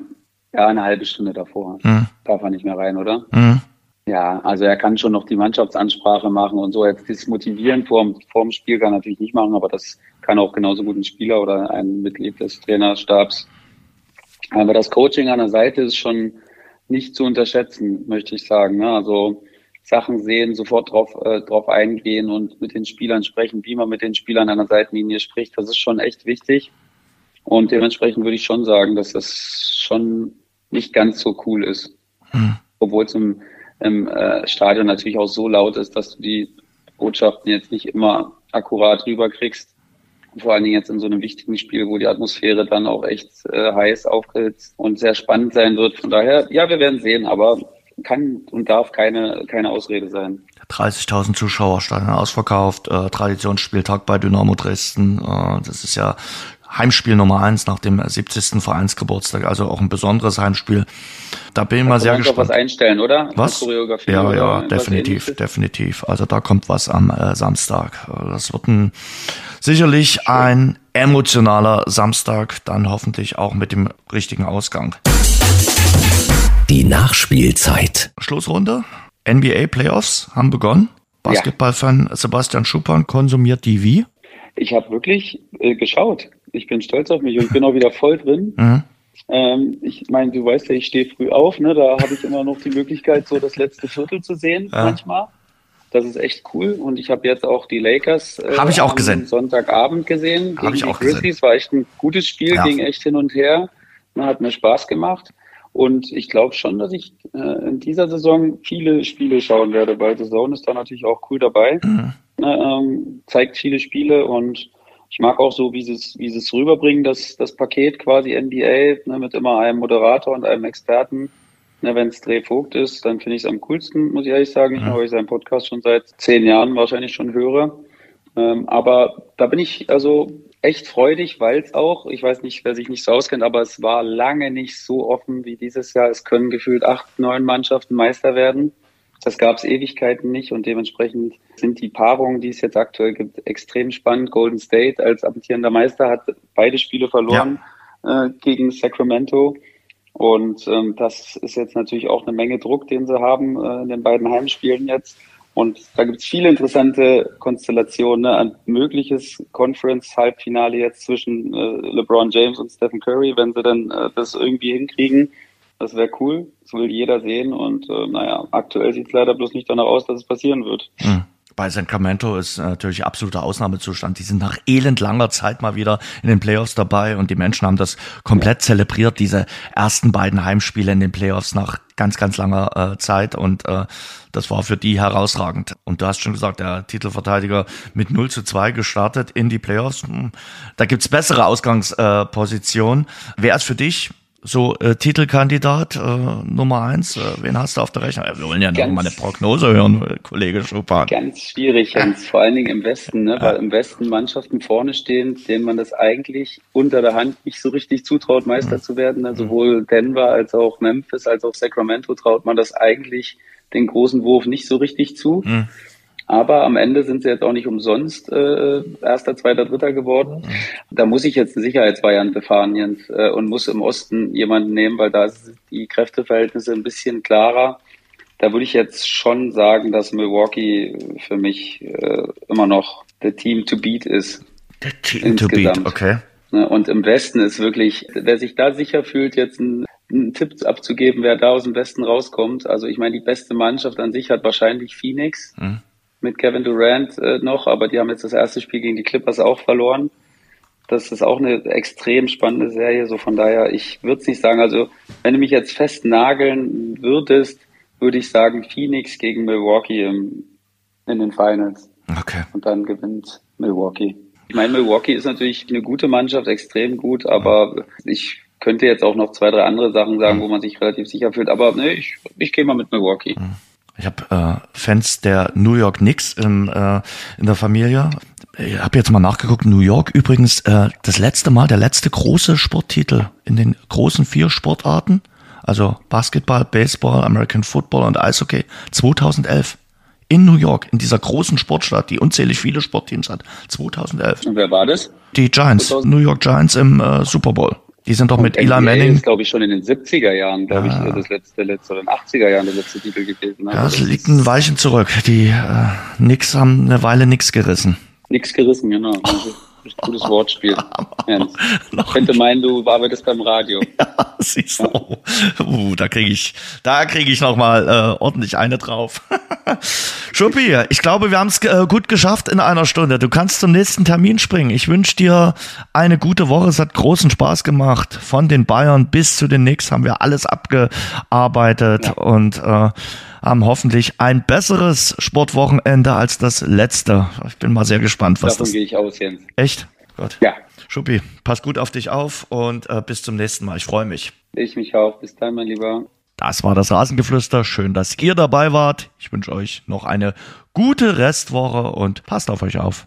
Ja, eine halbe Stunde davor. Mhm. Darf er nicht mehr rein, oder? Mhm. Ja, also er kann schon noch die Mannschaftsansprache machen und so. Jetzt das Motivieren vor, vor dem Spiel kann er natürlich nicht machen, aber das kann auch genauso gut ein Spieler oder ein Mitglied des Trainerstabs. Aber das Coaching an der Seite ist schon nicht zu unterschätzen, möchte ich sagen. Ne? Also Sachen sehen, sofort drauf, äh, drauf eingehen und mit den Spielern sprechen, wie man mit den Spielern an der Seitenlinie spricht, das ist schon echt wichtig. Und dementsprechend würde ich schon sagen, dass das schon nicht ganz so cool ist. Hm. Obwohl es im, im äh, Stadion natürlich auch so laut ist, dass du die Botschaften jetzt nicht immer akkurat rüberkriegst vor allen Dingen jetzt in so einem wichtigen Spiel, wo die Atmosphäre dann auch echt äh, heiß aufgehitzt und sehr spannend sein wird. Von daher, ja, wir werden sehen, aber kann und darf keine, keine Ausrede sein. 30.000 Zuschauer, Stadion ausverkauft, äh, Traditionsspieltag bei Dynamo Dresden. Äh, das ist ja Heimspiel Nummer eins nach dem 70. Vereinsgeburtstag, also auch ein besonderes Heimspiel. Da bin ich mal sehr gespannt. was einstellen, oder? Was? Ja, ja, definitiv, definitiv. Also da kommt was am äh, Samstag. Das wird ein, sicherlich ein emotionaler Samstag, dann hoffentlich auch mit dem richtigen Ausgang. Die Nachspielzeit. Schlussrunde. NBA Playoffs haben begonnen. Basketballfan ja. Sebastian Schuppan konsumiert die wie? Ich habe wirklich äh, geschaut. Ich bin stolz auf mich und bin auch wieder voll drin. Mhm. Ähm, ich meine, du weißt ja, ich stehe früh auf, ne? Da habe ich immer noch die Möglichkeit, so das letzte Viertel zu sehen, ja. manchmal. Das ist echt cool. Und ich habe jetzt auch die Lakers äh, hab ich auch gesehen. Sonntagabend gesehen. Habe ich auch die Grizzlies gesehen. war echt ein gutes Spiel, ja. ging echt hin und her. Hat mir Spaß gemacht. Und ich glaube schon, dass ich äh, in dieser Saison viele Spiele schauen werde, weil The Zone ist da natürlich auch cool dabei. Mhm. Ähm, zeigt viele Spiele und ich mag auch so, wie sie es, wie sie es rüberbringen, das, das Paket quasi NBA, ne, mit immer einem Moderator und einem Experten. Ne, Wenn es Dreh Vogt ist, dann finde ich es am coolsten, muss ich ehrlich sagen. Ich ja. habe seinen Podcast schon seit zehn Jahren wahrscheinlich schon höre. Ähm, aber da bin ich also echt freudig, weil es auch, ich weiß nicht, wer sich nicht so auskennt, aber es war lange nicht so offen wie dieses Jahr. Es können gefühlt acht, neun Mannschaften Meister werden. Das gab es Ewigkeiten nicht und dementsprechend sind die Paarungen, die es jetzt aktuell gibt, extrem spannend. Golden State als amtierender Meister hat beide Spiele verloren ja. äh, gegen Sacramento. Und ähm, das ist jetzt natürlich auch eine Menge Druck, den sie haben äh, in den beiden Heimspielen jetzt. Und da gibt es viele interessante Konstellationen. Ne? Ein mögliches Conference-Halbfinale jetzt zwischen äh, LeBron James und Stephen Curry, wenn sie dann äh, das irgendwie hinkriegen. Das wäre cool. Das will jeder sehen. Und äh, naja, aktuell sieht es leider bloß nicht danach aus, dass es passieren wird. Hm. Bei Sacramento ist natürlich absoluter Ausnahmezustand. Die sind nach elend langer Zeit mal wieder in den Playoffs dabei und die Menschen haben das komplett zelebriert, diese ersten beiden Heimspiele in den Playoffs nach ganz, ganz langer äh, Zeit und äh, das war für die herausragend. Und du hast schon gesagt, der Titelverteidiger mit 0 zu 2 gestartet in die Playoffs. Hm, da gibt's bessere Ausgangspositionen. Äh, Wer ist für dich so äh, Titelkandidat äh, Nummer eins. Äh, wen hast du auf der Rechnung? Wir wollen ja noch mal eine Prognose hören, äh, Kollege Schuppan. Ganz schwierig, Jens. Vor allen Dingen im Westen, ne? weil im Westen Mannschaften vorne stehen, denen man das eigentlich unter der Hand nicht so richtig zutraut, Meister mhm. zu werden. Also sowohl Denver als auch Memphis als auch Sacramento traut man das eigentlich den großen Wurf nicht so richtig zu. Mhm. Aber am Ende sind sie jetzt auch nicht umsonst äh, erster, zweiter, dritter geworden. Mhm. Da muss ich jetzt eine Sicherheitsvariante fahren Jens, äh, und muss im Osten jemanden nehmen, weil da sind die Kräfteverhältnisse ein bisschen klarer. Da würde ich jetzt schon sagen, dass Milwaukee für mich äh, immer noch der Team to beat ist. Der Team to beat, okay. Ne, und im Westen ist wirklich, wer sich da sicher fühlt, jetzt einen, einen Tipp abzugeben, wer da aus dem Westen rauskommt. Also ich meine, die beste Mannschaft an sich hat wahrscheinlich Phoenix mhm. Mit Kevin Durant äh, noch, aber die haben jetzt das erste Spiel gegen die Clippers auch verloren. Das ist auch eine extrem spannende Serie. So von daher, ich würde es nicht sagen. Also wenn du mich jetzt festnageln würdest, würde ich sagen Phoenix gegen Milwaukee im, in den Finals. Okay. Und dann gewinnt Milwaukee. Ich meine, Milwaukee ist natürlich eine gute Mannschaft, extrem gut, aber ich könnte jetzt auch noch zwei, drei andere Sachen sagen, wo man sich relativ sicher fühlt. Aber nee, ich, ich gehe mal mit Milwaukee. Ich habe äh, Fans der New York Knicks in, äh, in der Familie. Ich habe jetzt mal nachgeguckt. New York übrigens äh, das letzte Mal, der letzte große Sporttitel in den großen vier Sportarten, also Basketball, Baseball, American Football und Eishockey, 2011 in New York, in dieser großen Sportstadt, die unzählig viele Sportteams hat. 2011. Und wer war das? Die Giants, 2000? New York Giants im äh, Super Bowl. Die sind doch mit NBA Eli Manning. ist, glaube ich, schon in den 70er Jahren, glaube ja. ich, das letzte, letzte oder in den 80er Jahren der letzte Titel gewesen. Ne? Ja, es liegt ein Weichen zurück. Die äh, Nix haben eine Weile nix gerissen. Nix gerissen, genau. Also, gutes Wortspiel. Ernst. könnte meinen, du arbeitest beim Radio. Ja, siehst du. Ja. Uh, da kriege ich, da kriege ich noch mal äh, ordentlich eine drauf. Schuppi, ich glaube, wir haben es äh, gut geschafft in einer Stunde. Du kannst zum nächsten Termin springen. Ich wünsche dir eine gute Woche. Es hat großen Spaß gemacht. Von den Bayern bis zu den Knicks haben wir alles abgearbeitet ja. und äh, haben hoffentlich ein besseres Sportwochenende als das letzte. Ich bin mal sehr gespannt, was Davon das. gehe ich aus, Jens. Echt? Gut. Ja. Schuppi, pass gut auf dich auf und äh, bis zum nächsten Mal. Ich freue mich. Ich mich auch. Bis dann, mein Lieber. Das war das Rasengeflüster. Schön, dass ihr dabei wart. Ich wünsche euch noch eine gute Restwoche und passt auf euch auf.